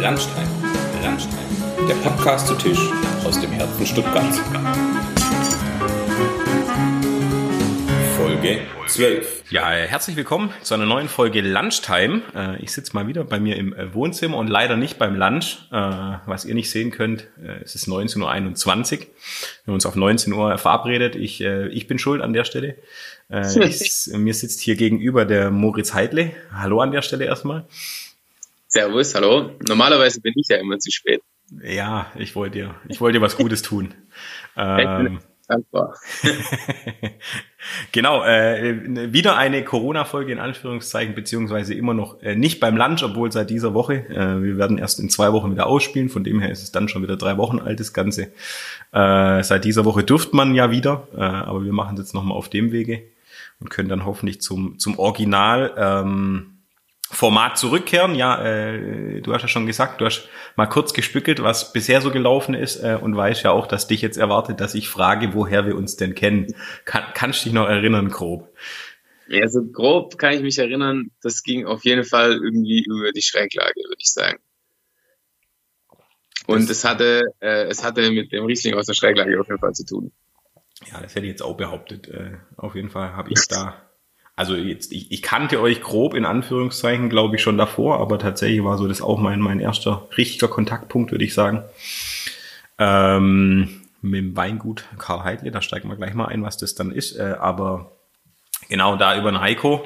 Landstein, Landstein, der Podcast zu Tisch aus dem Herzen Stuttgarts. Folge 12. Ja, äh, herzlich willkommen zu einer neuen Folge Lunchtime. Äh, ich sitze mal wieder bei mir im äh, Wohnzimmer und leider nicht beim Lunch. Was ihr nicht sehen könnt, es ist 19.21 Uhr. Wir haben uns auf 19 Uhr verabredet. Ich, ich bin schuld an der Stelle. Ich, mir sitzt hier gegenüber der Moritz Heidle. Hallo an der Stelle erstmal. Servus, hallo. Normalerweise bin ich ja immer zu spät. Ja, ich wollte dir, ich wollte dir was Gutes tun. ähm, dankbar. genau, äh, wieder eine Corona-Folge in Anführungszeichen, beziehungsweise immer noch äh, nicht beim Lunch, obwohl seit dieser Woche. Äh, wir werden erst in zwei Wochen wieder ausspielen, von dem her ist es dann schon wieder drei Wochen alt, das Ganze. Äh, seit dieser Woche dürft man ja wieder, äh, aber wir machen es jetzt nochmal auf dem Wege und können dann hoffentlich zum, zum Original. Ähm, Format zurückkehren. Ja, äh, du hast ja schon gesagt, du hast mal kurz gespückelt, was bisher so gelaufen ist äh, und weißt ja auch, dass dich jetzt erwartet, dass ich frage, woher wir uns denn kennen. Kann, kannst du dich noch erinnern, grob? Ja, so grob kann ich mich erinnern, das ging auf jeden Fall irgendwie über die Schräglage, würde ich sagen. Und es hatte, äh, es hatte mit dem Riesling aus der Schräglage auf jeden Fall zu tun. Ja, das hätte ich jetzt auch behauptet. Äh, auf jeden Fall habe ich da also jetzt, ich, ich kannte euch grob in Anführungszeichen, glaube ich, schon davor, aber tatsächlich war so das auch mein, mein erster richtiger Kontaktpunkt, würde ich sagen. Ähm, mit dem Weingut Karl Heidle, da steigen wir gleich mal ein, was das dann ist. Äh, aber genau da über den Heiko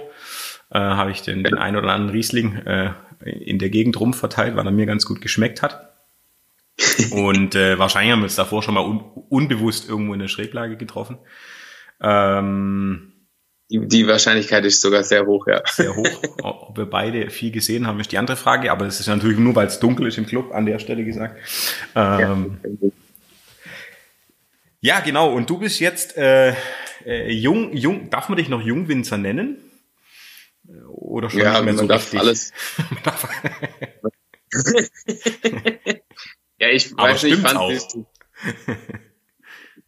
äh, habe ich den, den ein oder anderen Riesling äh, in der Gegend rum verteilt, weil er mir ganz gut geschmeckt hat. Und äh, wahrscheinlich haben wir uns davor schon mal un unbewusst irgendwo in der Schräglage getroffen. Ähm, die, die Wahrscheinlichkeit ist sogar sehr hoch, ja. Sehr hoch. Ob wir beide viel gesehen haben, ist die andere Frage, aber das ist natürlich nur, weil es dunkel ist im Club, an der Stelle gesagt. Ähm, ja, genau. Und du bist jetzt äh, äh, jung, jung, darf man dich noch Jungwinzer nennen? Oder schon ja, nicht mehr so darf richtig? alles. ja, ich weiß nicht, ich fand auch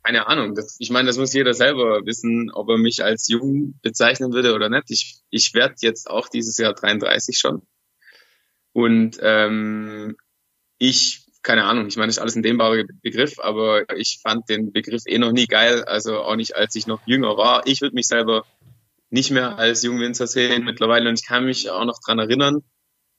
keine Ahnung. Das, ich meine, das muss jeder selber wissen, ob er mich als jung bezeichnen würde oder nicht. Ich, ich werde jetzt auch dieses Jahr 33 schon. Und ähm, ich, keine Ahnung, ich meine, das ist alles ein dehnbarer Begriff, aber ich fand den Begriff eh noch nie geil, also auch nicht, als ich noch jünger war. Ich würde mich selber nicht mehr als Jungwinzer sehen mittlerweile und ich kann mich auch noch dran erinnern,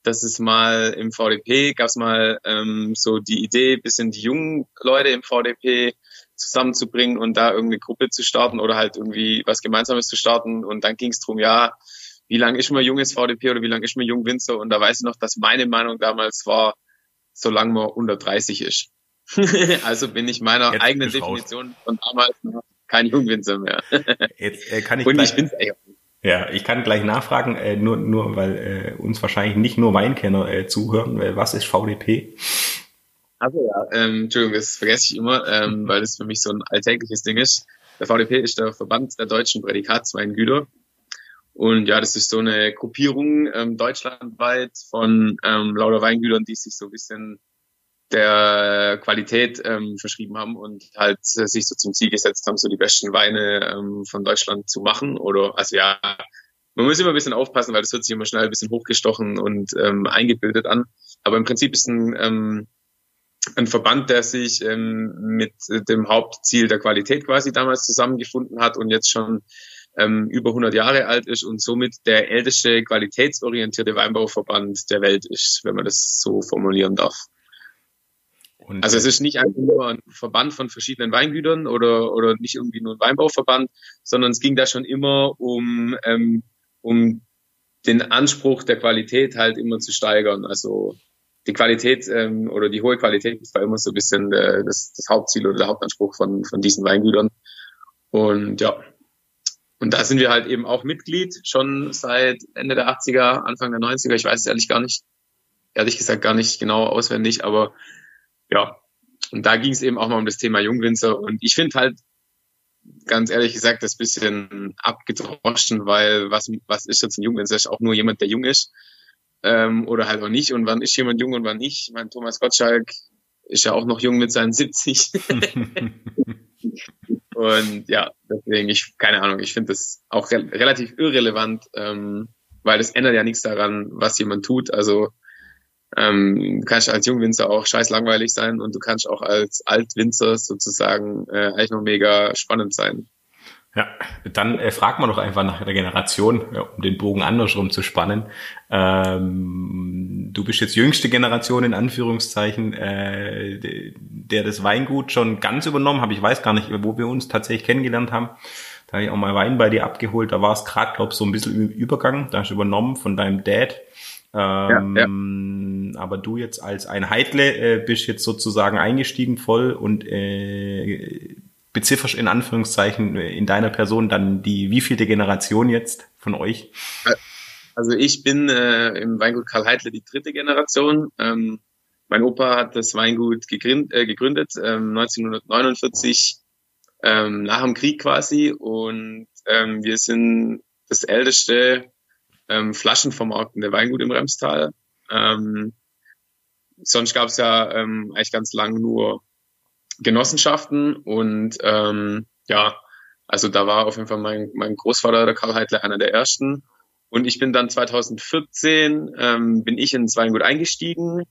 dass es mal im VDP gab es mal ähm, so die Idee, bisschen die jungen Leute im VDP zusammenzubringen und da irgendeine Gruppe zu starten oder halt irgendwie was Gemeinsames zu starten. Und dann ging es darum, ja, wie lange ist man junges VDP oder wie lange ist man Jungwinzer? Und da weiß ich noch, dass meine Meinung damals war, solange man unter 30 ist. also bin ich meiner Jetzt eigenen Definition von damals noch kein Jungwinzer mehr. Jetzt äh, kann ich Und ich bin's ja, ich kann gleich nachfragen, äh, nur, nur weil äh, uns wahrscheinlich nicht nur Weinkenner äh, zuhören. Äh, was ist VDP? Also ja, ähm, Entschuldigung, das vergesse ich immer, ähm, weil das für mich so ein alltägliches Ding ist. Der VDP ist der Verband der deutschen Prädikatsweingüter. Und ja, das ist so eine Gruppierung ähm, deutschlandweit von ähm, lauter Weingütern, die sich so ein bisschen der Qualität ähm, verschrieben haben und halt äh, sich so zum Ziel gesetzt haben, so die besten Weine ähm, von Deutschland zu machen. Oder also ja, man muss immer ein bisschen aufpassen, weil das hört sich immer schnell ein bisschen hochgestochen und ähm, eingebildet an. Aber im Prinzip ist ein ähm, ein Verband, der sich ähm, mit dem Hauptziel der Qualität quasi damals zusammengefunden hat und jetzt schon ähm, über 100 Jahre alt ist und somit der älteste qualitätsorientierte Weinbauverband der Welt ist, wenn man das so formulieren darf. Und also es ist nicht einfach nur ein Verband von verschiedenen Weingütern oder, oder nicht irgendwie nur ein Weinbauverband, sondern es ging da schon immer um, ähm, um den Anspruch der Qualität halt immer zu steigern. Also die Qualität ähm, oder die hohe Qualität ist da immer so ein bisschen äh, das, das Hauptziel oder der Hauptanspruch von, von diesen Weingütern. Und ja, und da sind wir halt eben auch Mitglied, schon seit Ende der 80er, Anfang der 90er. Ich weiß es ehrlich gar nicht, ehrlich gesagt gar nicht genau auswendig, aber ja. Und da ging es eben auch mal um das Thema Jungwinzer. Und ich finde halt, ganz ehrlich gesagt, das bisschen abgedroschen, weil was, was ist jetzt ein Jungwinzer? Ist auch nur jemand, der jung ist ähm, oder halt auch nicht. Und wann ist jemand jung und wann nicht? Mein Thomas Gottschalk ist ja auch noch jung mit seinen 70. und ja, deswegen, ich, keine Ahnung, ich finde das auch re relativ irrelevant, ähm, weil das ändert ja nichts daran, was jemand tut. Also ähm, du kannst als Jungwinzer auch scheiß langweilig sein und du kannst auch als Altwinzer sozusagen äh, eigentlich noch mega spannend sein. Ja, dann äh, fragt man doch einfach nach der Generation, ja, um den Bogen andersrum zu spannen. Ähm, du bist jetzt jüngste Generation in Anführungszeichen, äh, der das Weingut schon ganz übernommen habe. Ich weiß gar nicht, wo wir uns tatsächlich kennengelernt haben. Da habe ich auch mal Wein bei dir abgeholt. Da war es gerade, glaube ich, so ein bisschen Übergang. Da hast du übernommen von deinem Dad. Ähm, ja, ja. Aber du jetzt als ein Heidle äh, bist jetzt sozusagen eingestiegen voll und äh, bezifferst in Anführungszeichen in deiner Person dann die wievielte Generation jetzt von euch? Also ich bin äh, im Weingut Karl Heidle die dritte Generation. Ähm, mein Opa hat das Weingut gegründet, äh, gegründet ähm, 1949 ähm, nach dem Krieg quasi und ähm, wir sind das älteste ähm, flaschenvermarktende Weingut im Remstal. Ähm, sonst gab es ja ähm, eigentlich ganz lang nur Genossenschaften und ähm, ja, also da war auf jeden Fall mein, mein Großvater, der Karl Heidler, einer der ersten. Und ich bin dann 2014, ähm, bin ich ins Weingut eingestiegen.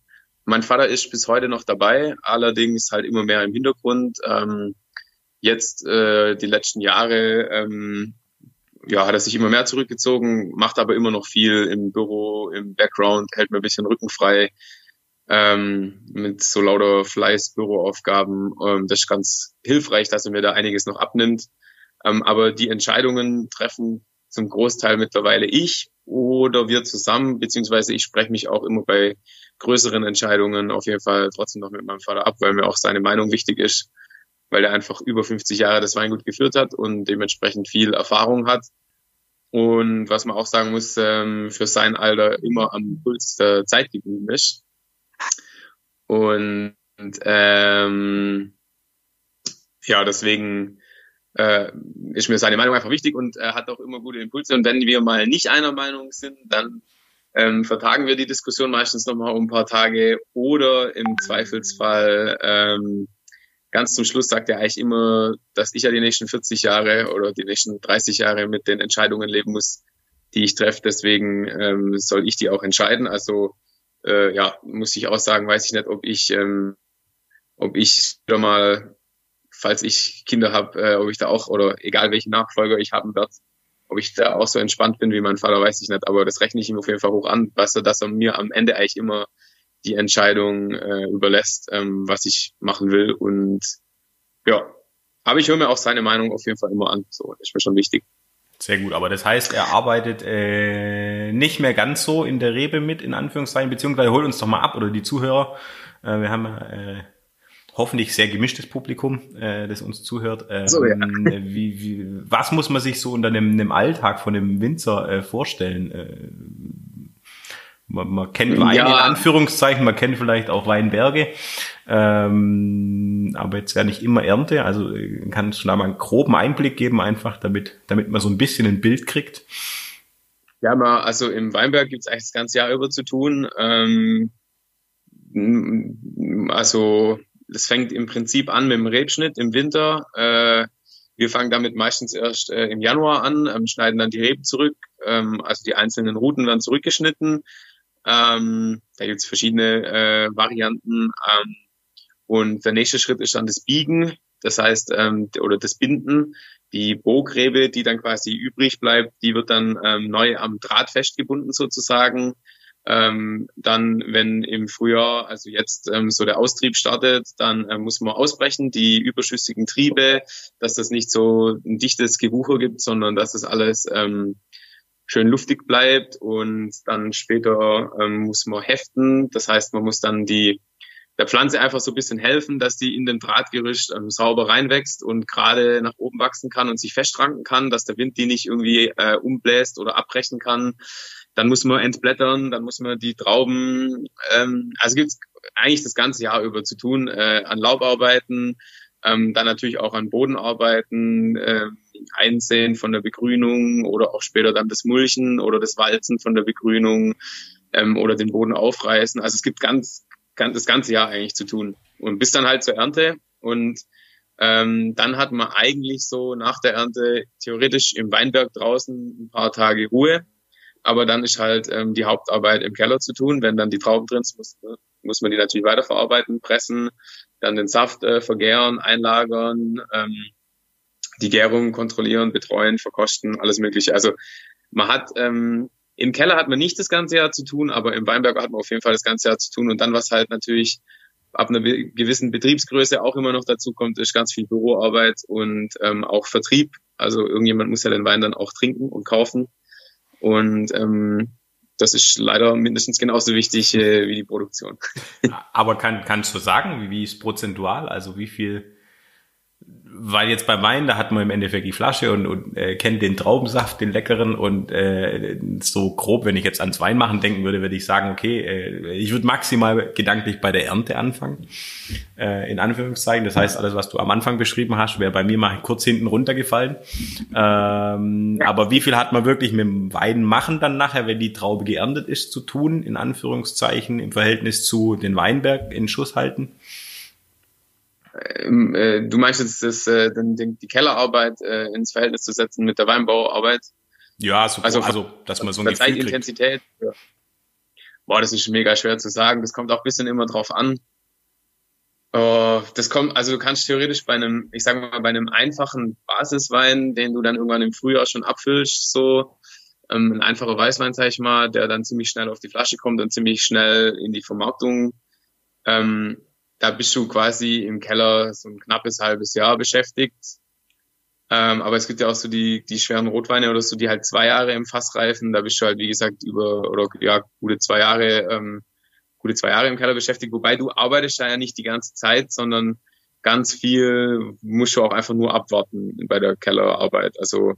Mein Vater ist bis heute noch dabei, allerdings halt immer mehr im Hintergrund. Ähm, jetzt äh, die letzten Jahre ähm, ja, hat er sich immer mehr zurückgezogen, macht aber immer noch viel im Büro, im Background, hält mir ein bisschen Rücken frei ähm, mit so lauter Fleiß, Büroaufgaben. Ähm, das ist ganz hilfreich, dass er mir da einiges noch abnimmt. Ähm, aber die Entscheidungen treffen zum Großteil mittlerweile ich oder wir zusammen, beziehungsweise ich spreche mich auch immer bei größeren Entscheidungen auf jeden Fall trotzdem noch mit meinem Vater ab, weil mir auch seine Meinung wichtig ist, weil er einfach über 50 Jahre das Weingut geführt hat und dementsprechend viel Erfahrung hat. Und was man auch sagen muss, ähm, für sein Alter immer am Puls der Zeit geblieben ist. Und ähm, ja, deswegen äh, ist mir seine Meinung einfach wichtig und er hat auch immer gute Impulse. Und wenn wir mal nicht einer Meinung sind, dann ähm, vertagen wir die Diskussion meistens nochmal um ein paar Tage oder im Zweifelsfall ähm, ganz zum Schluss sagt er eigentlich immer, dass ich ja die nächsten 40 Jahre oder die nächsten 30 Jahre mit den Entscheidungen leben muss, die ich treffe. Deswegen ähm, soll ich die auch entscheiden. Also äh, ja, muss ich auch sagen, weiß ich nicht, ob ich, ähm, ob ich wieder mal, falls ich Kinder habe, äh, ob ich da auch, oder egal welchen Nachfolger ich haben werde, ob ich da auch so entspannt bin wie mein Vater, weiß ich nicht, aber das rechne ich ihm auf jeden Fall hoch an, was er, dass er mir am Ende eigentlich immer die Entscheidung äh, überlässt, ähm, was ich machen will. Und ja, aber ich höre mir auch seine Meinung auf jeden Fall immer an, so, das ist mir schon wichtig. Sehr gut, aber das heißt, er arbeitet äh, nicht mehr ganz so in der Rebe mit, in Anführungszeichen, beziehungsweise holt uns doch mal ab oder die Zuhörer. Äh, wir haben äh, hoffentlich sehr gemischtes Publikum, äh, das uns zuhört. Ähm, so, ja. wie, wie, was muss man sich so unter einem, einem Alltag von einem Winzer äh, vorstellen? Äh, man, man kennt Wein ja. in Anführungszeichen, man kennt vielleicht auch Weinberge, ähm, aber jetzt ja nicht immer Ernte. Also äh, kannst du da mal einen groben Einblick geben, einfach damit, damit man so ein bisschen ein Bild kriegt. Ja, mal, also im Weinberg gibt's eigentlich das ganze Jahr über zu tun. Ähm, also das fängt im Prinzip an mit dem Rebschnitt im Winter. Äh, wir fangen damit meistens erst äh, im Januar an, ähm, schneiden dann die Reben zurück. Ähm, also die einzelnen Routen werden zurückgeschnitten. Ähm, da gibt's verschiedene äh, Varianten. Ähm, und der nächste Schritt ist dann das Biegen, das heißt, ähm, oder das Binden. Die Bogrebe, die dann quasi übrig bleibt, die wird dann ähm, neu am Draht festgebunden sozusagen. Ähm, dann, wenn im Frühjahr, also jetzt ähm, so der Austrieb startet, dann äh, muss man ausbrechen, die überschüssigen Triebe, dass das nicht so ein dichtes Gewucher gibt, sondern dass das alles ähm, schön luftig bleibt und dann später ähm, muss man heften. Das heißt, man muss dann die der Pflanze einfach so ein bisschen helfen, dass die in den Drahtgerüst ähm, sauber reinwächst und gerade nach oben wachsen kann und sich festranken kann, dass der Wind die nicht irgendwie äh, umbläst oder abbrechen kann. Dann muss man entblättern, dann muss man die Trauben, ähm, also gibt's eigentlich das ganze Jahr über zu tun, äh, an Laubarbeiten, ähm, dann natürlich auch an Bodenarbeiten, äh, Einsehen von der Begrünung oder auch später dann das Mulchen oder das Walzen von der Begrünung ähm, oder den Boden aufreißen. Also es gibt ganz das ganze Jahr eigentlich zu tun. Und bis dann halt zur Ernte und ähm, dann hat man eigentlich so nach der Ernte theoretisch im Weinberg draußen ein paar Tage Ruhe. aber dann ist halt ähm, die Hauptarbeit im Keller zu tun. Wenn dann die Trauben drin sind, muss, muss man die natürlich weiterverarbeiten, pressen, dann den Saft äh, vergären, einlagern, ähm, die Gärung kontrollieren, betreuen, verkosten, alles Mögliche. Also man hat ähm, im Keller hat man nicht das ganze Jahr zu tun, aber im Weinberg hat man auf jeden Fall das ganze Jahr zu tun. Und dann, was halt natürlich ab einer gewissen Betriebsgröße auch immer noch dazu kommt, ist ganz viel Büroarbeit und ähm, auch Vertrieb. Also irgendjemand muss ja den Wein dann auch trinken und kaufen. Und ähm, das ist leider mindestens genauso wichtig äh, wie die Produktion. Aber kann, kannst du sagen, wie, wie ist prozentual? Also wie viel weil jetzt bei Wein, da hat man im Endeffekt die Flasche und, und äh, kennt den Traubensaft, den leckeren und äh, so grob, wenn ich jetzt ans Weinmachen denken würde, würde ich sagen, okay, äh, ich würde maximal gedanklich bei der Ernte anfangen, äh, in Anführungszeichen. Das heißt, alles, was du am Anfang beschrieben hast, wäre bei mir mal kurz hinten runtergefallen. Ähm. Aber wie viel hat man wirklich mit dem Wein machen dann nachher, wenn die Traube geerntet ist, zu tun, in Anführungszeichen, im Verhältnis zu den Weinberg in Schuss halten? Ähm, äh, du meinst jetzt das, äh, den, den, die Kellerarbeit äh, ins Verhältnis zu setzen mit der Weinbauarbeit? Ja, super. Also, also dass man so ein Gefühl Zeitintensität. Ja. Boah, das ist mega schwer zu sagen. Das kommt auch ein bisschen immer drauf an. Oh, das kommt, also du kannst theoretisch bei einem, ich sage mal, bei einem einfachen Basiswein, den du dann irgendwann im Frühjahr schon abfüllst, so ähm, ein einfacher Weißwein, sag ich mal, der dann ziemlich schnell auf die Flasche kommt und ziemlich schnell in die Vermarktung ähm, da bist du quasi im Keller so ein knappes halbes Jahr beschäftigt. Ähm, aber es gibt ja auch so die, die schweren Rotweine oder so, die halt zwei Jahre im Fass reifen. Da bist du halt, wie gesagt, über, oder ja, gute zwei Jahre, ähm, gute zwei Jahre im Keller beschäftigt. Wobei du arbeitest da ja nicht die ganze Zeit, sondern ganz viel musst du auch einfach nur abwarten bei der Kellerarbeit. Also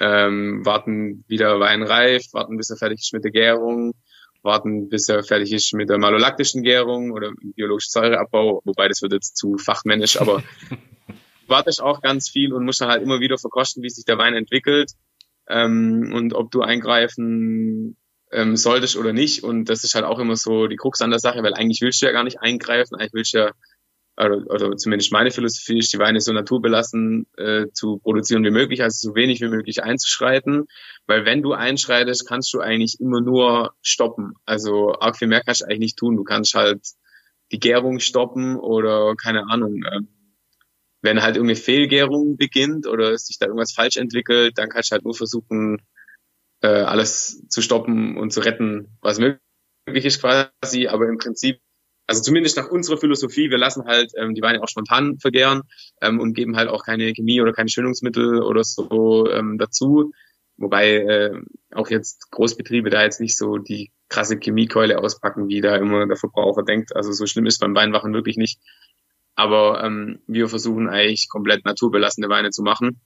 ähm, warten, wie der Wein reift, warten, bis er fertig ist mit der Gärung, warten, bis er fertig ist mit der malolaktischen Gärung oder biologischen Säureabbau, wobei das wird jetzt zu fachmännisch, aber warte ich auch ganz viel und muss dann halt immer wieder verkosten, wie sich der Wein entwickelt ähm, und ob du eingreifen ähm, solltest oder nicht. Und das ist halt auch immer so die Krux an der Sache, weil eigentlich willst du ja gar nicht eingreifen, eigentlich willst du ja oder, oder zumindest meine Philosophie ist, die Weine so naturbelassen äh, zu produzieren wie möglich, also so wenig wie möglich einzuschreiten. Weil wenn du einschreitest, kannst du eigentlich immer nur stoppen. Also arg viel mehr kannst du eigentlich nicht tun. Du kannst halt die Gärung stoppen oder keine Ahnung. Äh, wenn halt irgendeine Fehlgärung beginnt oder sich da irgendwas falsch entwickelt, dann kannst du halt nur versuchen, äh, alles zu stoppen und zu retten, was möglich ist quasi. Aber im Prinzip also zumindest nach unserer Philosophie, wir lassen halt ähm, die Weine auch spontan vergären ähm, und geben halt auch keine Chemie oder keine Schönungsmittel oder so ähm, dazu. Wobei äh, auch jetzt Großbetriebe da jetzt nicht so die krasse Chemiekeule auspacken, wie da immer der Verbraucher denkt. Also so schlimm ist beim Weinwachen wirklich nicht. Aber ähm, wir versuchen eigentlich komplett naturbelassene Weine zu machen.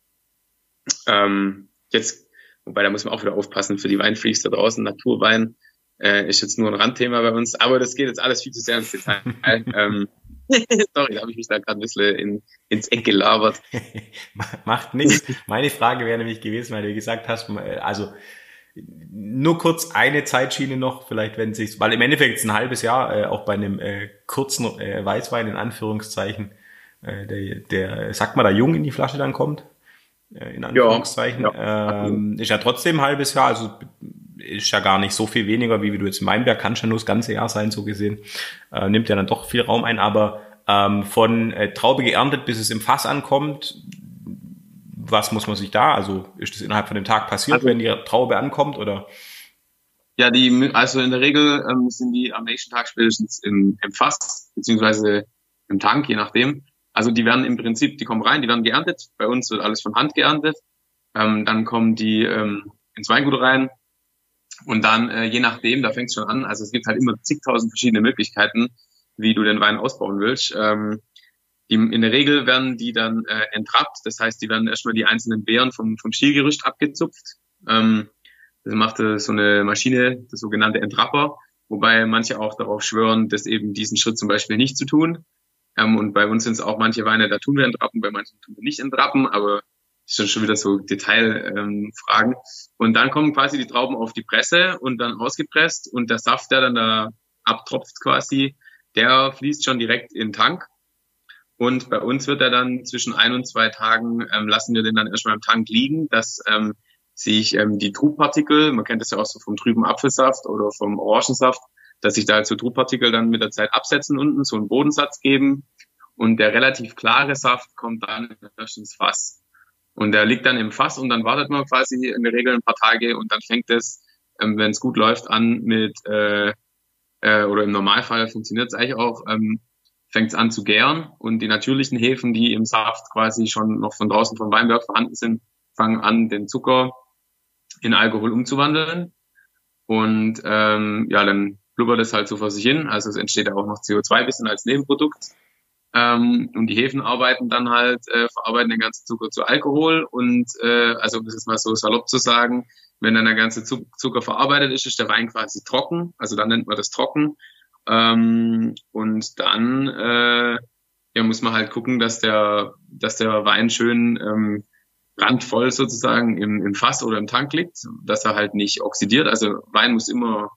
Ähm, jetzt, wobei da muss man auch wieder aufpassen für die Weinfreaks da draußen, Naturwein äh, ist jetzt nur ein Randthema bei uns, aber das geht jetzt alles viel zu sehr ins Detail. ähm, sorry, da habe ich mich da gerade ein bisschen in, ins Eck gelabert. Macht nichts. Meine Frage wäre nämlich gewesen, weil du gesagt hast, also nur kurz eine Zeitschiene noch, vielleicht wenn sich, weil im Endeffekt ist ein halbes Jahr äh, auch bei einem äh, kurzen äh, Weißwein in Anführungszeichen, äh, der, der, sagt man da jung in die Flasche dann kommt, äh, in Anführungszeichen, ja, ja. Ähm, ist ja trotzdem ein halbes Jahr, also ist ja gar nicht so viel weniger, wie du jetzt in Weinberg kannst ja nur das ganze Jahr sein, so gesehen. Äh, nimmt ja dann doch viel Raum ein, aber ähm, von äh, Traube geerntet, bis es im Fass ankommt, was muss man sich da, also ist das innerhalb von dem Tag passiert, also, wenn die Traube ankommt oder? Ja, die, also in der Regel ähm, sind die am nächsten Tag spätestens im, im Fass, beziehungsweise im Tank, je nachdem. Also die werden im Prinzip, die kommen rein, die werden geerntet. Bei uns wird alles von Hand geerntet. Ähm, dann kommen die ähm, ins Weingut rein, und dann, äh, je nachdem, da fängt es schon an, also es gibt halt immer zigtausend verschiedene Möglichkeiten, wie du den Wein ausbauen willst. Ähm, die, in der Regel werden die dann äh, entrappt, das heißt, die werden erstmal die einzelnen Beeren vom, vom Stielgerüst abgezupft. Ähm, das macht äh, so eine Maschine, das sogenannte Entrapper, wobei manche auch darauf schwören, das eben diesen Schritt zum Beispiel nicht zu tun. Ähm, und bei uns sind es auch manche Weine, da tun wir entrappen, bei manchen tun wir nicht entrappen, aber ist schon wieder so Detailfragen. Ähm, und dann kommen quasi die Trauben auf die Presse und dann ausgepresst und der Saft, der dann da abtropft quasi, der fließt schon direkt in den Tank. Und bei uns wird er dann zwischen ein und zwei Tagen, ähm, lassen wir den dann erstmal im Tank liegen, dass ähm, sich ähm, die Trubpartikel, man kennt das ja auch so vom trüben Apfelsaft oder vom Orangensaft, dass sich da halt so Trubpartikel dann mit der Zeit absetzen unten, so einen Bodensatz geben und der relativ klare Saft kommt dann erst ins Fass. Und der liegt dann im Fass und dann wartet man quasi in der Regel ein paar Tage und dann fängt es, ähm, wenn es gut läuft, an mit, äh, äh, oder im Normalfall funktioniert es eigentlich auch, ähm, fängt es an zu gären und die natürlichen Hefen, die im Saft quasi schon noch von draußen vom Weinberg vorhanden sind, fangen an, den Zucker in Alkohol umzuwandeln. Und ähm, ja, dann blubbert es halt so vor sich hin. Also es entsteht auch noch CO2 bisschen als Nebenprodukt. Ähm, und die Hefen arbeiten dann halt, äh, verarbeiten den ganzen Zucker zu Alkohol. Und äh, also um das ist mal so salopp zu sagen, wenn dann der ganze Zucker verarbeitet ist, ist der Wein quasi trocken. Also dann nennt man das trocken. Ähm, und dann äh, ja, muss man halt gucken, dass der, dass der Wein schön ähm, randvoll sozusagen im, im Fass oder im Tank liegt, dass er halt nicht oxidiert. Also Wein muss immer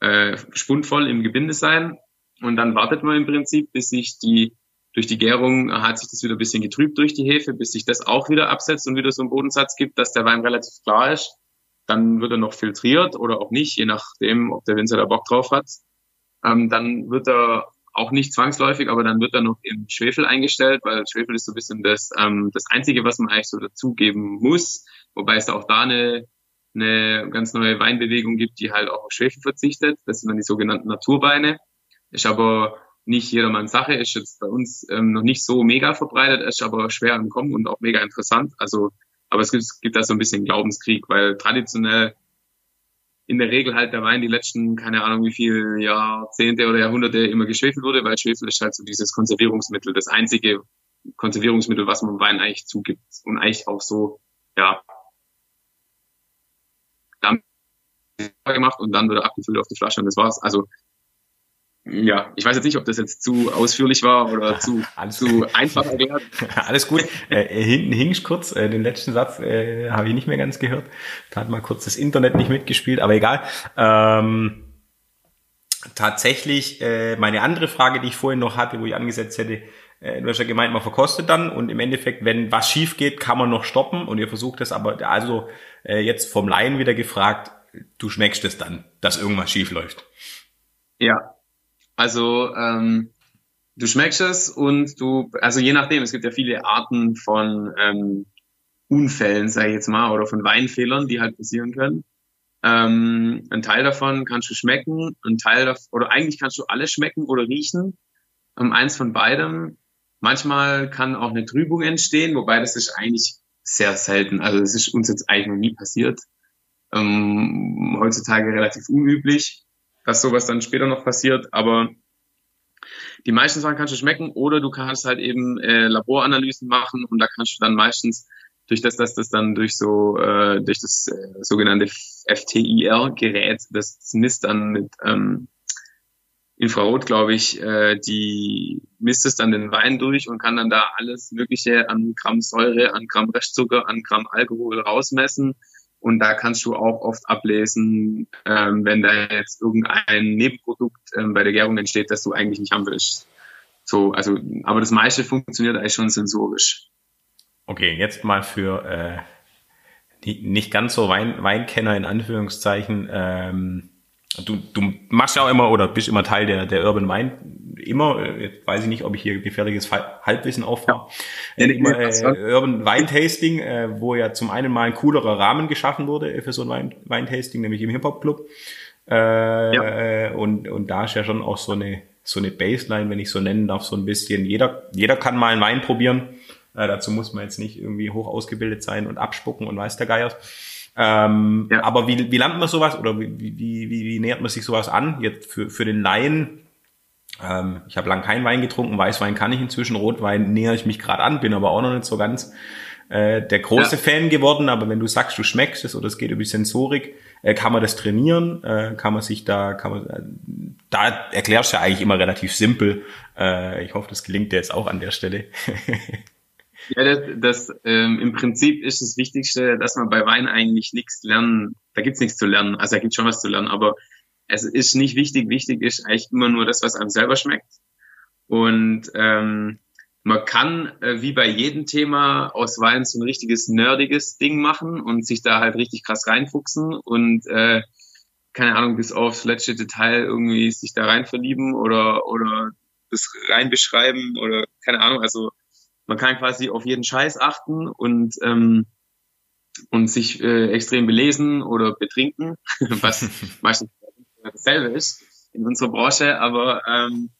äh, spundvoll im Gebinde sein. Und dann wartet man im Prinzip, bis sich die durch die Gärung hat sich das wieder ein bisschen getrübt durch die Hefe, bis sich das auch wieder absetzt und wieder so einen Bodensatz gibt, dass der Wein relativ klar ist. Dann wird er noch filtriert oder auch nicht, je nachdem, ob der Winzer da Bock drauf hat. Ähm, dann wird er auch nicht zwangsläufig, aber dann wird er noch im Schwefel eingestellt, weil Schwefel ist so ein bisschen das, ähm, das Einzige, was man eigentlich so dazugeben muss, wobei es auch da eine, eine ganz neue Weinbewegung gibt, die halt auch auf Schwefel verzichtet. Das sind dann die sogenannten Naturweine. Ist aber nicht jedermanns Sache, ist jetzt bei uns ähm, noch nicht so mega verbreitet, ist aber schwer im Kommen und auch mega interessant. Also, aber es gibt, gibt da so ein bisschen Glaubenskrieg, weil traditionell in der Regel halt der Wein die letzten, keine Ahnung wie viele Jahrzehnte oder Jahrhunderte immer geschwefelt wurde, weil Schwefel ist halt so dieses Konservierungsmittel, das einzige Konservierungsmittel, was man Wein eigentlich zugibt und eigentlich auch so, ja, dann gemacht und dann wird er abgefüllt auf die Flasche und das war's. Also ja, ich weiß jetzt nicht, ob das jetzt zu ausführlich war oder zu, zu einfach erklärt. Alles gut. Äh, hinten hing ich kurz, äh, den letzten Satz äh, habe ich nicht mehr ganz gehört. Da hat mal kurz das Internet nicht mitgespielt, aber egal. Ähm, tatsächlich, äh, meine andere Frage, die ich vorhin noch hatte, wo ich angesetzt hätte, äh, du hast ja gemeint, man verkostet dann und im Endeffekt, wenn was schief geht, kann man noch stoppen und ihr versucht es aber, also äh, jetzt vom Laien wieder gefragt, du schmeckst es dann, dass irgendwas schief läuft. Ja, also ähm, du schmeckst es und du, also je nachdem, es gibt ja viele Arten von ähm, Unfällen, sage ich jetzt mal, oder von Weinfehlern, die halt passieren können. Ähm, ein Teil davon kannst du schmecken, ein Teil davon, oder eigentlich kannst du alles schmecken oder riechen. Ähm, eins von beidem. Manchmal kann auch eine Trübung entstehen, wobei das ist eigentlich sehr selten. Also das ist uns jetzt eigentlich noch nie passiert. Ähm, heutzutage relativ unüblich dass sowas dann später noch passiert. Aber die meisten Sachen kannst du schmecken oder du kannst halt eben äh, Laboranalysen machen und da kannst du dann meistens durch das, dass das dann durch so äh, durch das äh, sogenannte FTIR-Gerät, das misst dann mit ähm, Infrarot, glaube ich, äh, die misst es dann den Wein durch und kann dann da alles Mögliche an Gramm Säure, an Gramm Restzucker, an Gramm Alkohol rausmessen und da kannst du auch oft ablesen, ähm, wenn da jetzt irgendein Nebenprodukt ähm, bei der Gärung entsteht, das du eigentlich nicht haben willst. So, also, aber das meiste funktioniert eigentlich schon sensorisch. Okay, jetzt mal für äh, die nicht ganz so Wein, Weinkenner in Anführungszeichen. Ähm, du, du machst ja auch immer oder bist immer Teil der, der Urban Wine immer, äh, jetzt weiß ich nicht, ob ich hier gefährliches Halbwissen auffahre, ja. äh, immer äh, Urban Weintasting, äh, wo ja zum einen mal ein coolerer Rahmen geschaffen wurde für so ein Wein, Weintasting, nämlich im Hip-Hop-Club. Äh, ja. und, und da ist ja schon auch so eine, so eine Baseline, wenn ich so nennen darf, so ein bisschen. Jeder, jeder kann mal einen Wein probieren. Äh, dazu muss man jetzt nicht irgendwie hoch ausgebildet sein und abspucken und weiß der Geier. Ähm, ja. Aber wie, wie lernt man sowas oder wie, wie, wie, wie nähert man sich sowas an? Jetzt für, für den Laien, ähm, ich habe lang keinen Wein getrunken, Weißwein kann ich inzwischen, Rotwein nähere ich mich gerade an, bin aber auch noch nicht so ganz äh, der große ja. Fan geworden. Aber wenn du sagst, du schmeckst es oder es geht über die Sensorik, äh, kann man das trainieren? Äh, kann man sich da, kann man, äh, da erklärst du ja eigentlich immer relativ simpel. Äh, ich hoffe, das gelingt dir jetzt auch an der Stelle. ja, das, das ähm, im Prinzip ist das Wichtigste, dass man bei Wein eigentlich nichts lernen. Da gibt's nichts zu lernen. Also da gibt's schon was zu lernen, aber es ist nicht wichtig. Wichtig ist eigentlich immer nur das, was einem selber schmeckt. Und ähm, man kann äh, wie bei jedem Thema aus Wein so ein richtiges nerdiges Ding machen und sich da halt richtig krass reinfuchsen und äh, keine Ahnung, bis aufs letzte Detail irgendwie sich da rein verlieben oder, oder das rein beschreiben oder keine Ahnung. Also man kann quasi auf jeden Scheiß achten und, ähm, und sich äh, extrem belesen oder betrinken, was meistens dasselbe ist in unserer Branche, aber ähm,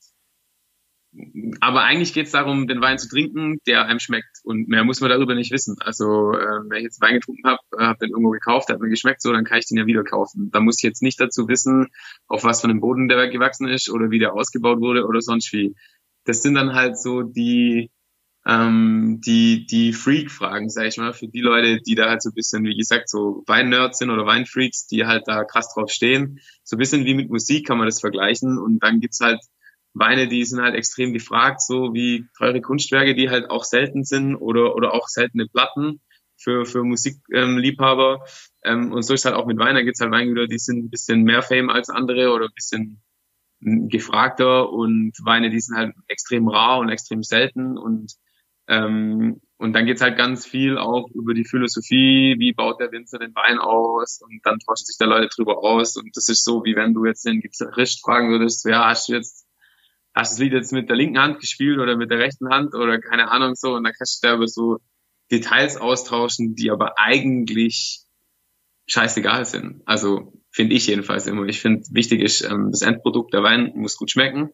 aber eigentlich geht es darum, den Wein zu trinken, der einem schmeckt. Und mehr muss man darüber nicht wissen. Also äh, wenn ich jetzt Wein getrunken habe, äh, habe den irgendwo gekauft, hat mir geschmeckt, so, dann kann ich den ja wieder kaufen. Da muss ich jetzt nicht dazu wissen, auf was von dem Boden der gewachsen ist oder wie der ausgebaut wurde oder sonst wie. Das sind dann halt so die ähm, die die Freak-Fragen, sag ich mal, für die Leute, die da halt so ein bisschen, wie gesagt, so Wein-Nerds sind oder Weinfreaks, die halt da krass drauf stehen. So ein bisschen wie mit Musik kann man das vergleichen. Und dann gibt's halt Weine, die sind halt extrem gefragt, so wie teure Kunstwerke, die halt auch selten sind oder, oder auch seltene Platten für, für Musikliebhaber. Ähm, und so ist halt auch mit Wein, da gibt's halt Weingüter, die sind ein bisschen mehr Fame als andere oder ein bisschen gefragter und Weine, die sind halt extrem rar und extrem selten und ähm, und dann geht's halt ganz viel auch über die Philosophie, wie baut der Winzer den Wein aus und dann tauschen sich da Leute drüber aus und das ist so, wie wenn du jetzt den Gitarrist fragen würdest, ja, hast du jetzt hast du das Lied jetzt mit der linken Hand gespielt oder mit der rechten Hand oder keine Ahnung so und dann kannst du da über so Details austauschen, die aber eigentlich scheißegal sind. Also finde ich jedenfalls immer. Ich finde, wichtig ist, ähm, das Endprodukt, der Wein muss gut schmecken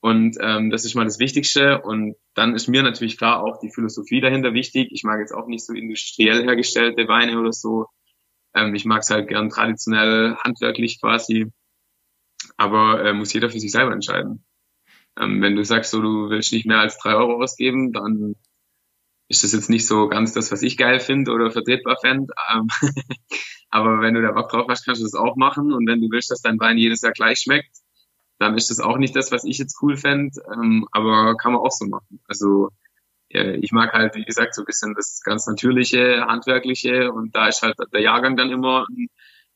und ähm, das ist mal das Wichtigste und dann ist mir natürlich klar auch die Philosophie dahinter wichtig. Ich mag jetzt auch nicht so industriell hergestellte Weine oder so. Ähm, ich mag es halt gern traditionell, handwerklich quasi. Aber äh, muss jeder für sich selber entscheiden. Ähm, wenn du sagst, so, du willst nicht mehr als drei Euro ausgeben, dann ist das jetzt nicht so ganz das, was ich geil finde oder vertretbar fände. Ähm, aber wenn du da Bock drauf hast, kannst du das auch machen. Und wenn du willst, dass dein Wein jedes Jahr gleich schmeckt, dann ist das auch nicht das, was ich jetzt cool fände. Ähm, aber kann man auch so machen. Also ja, ich mag halt, wie gesagt, so ein bisschen das ganz natürliche, handwerkliche und da ist halt der Jahrgang dann immer ein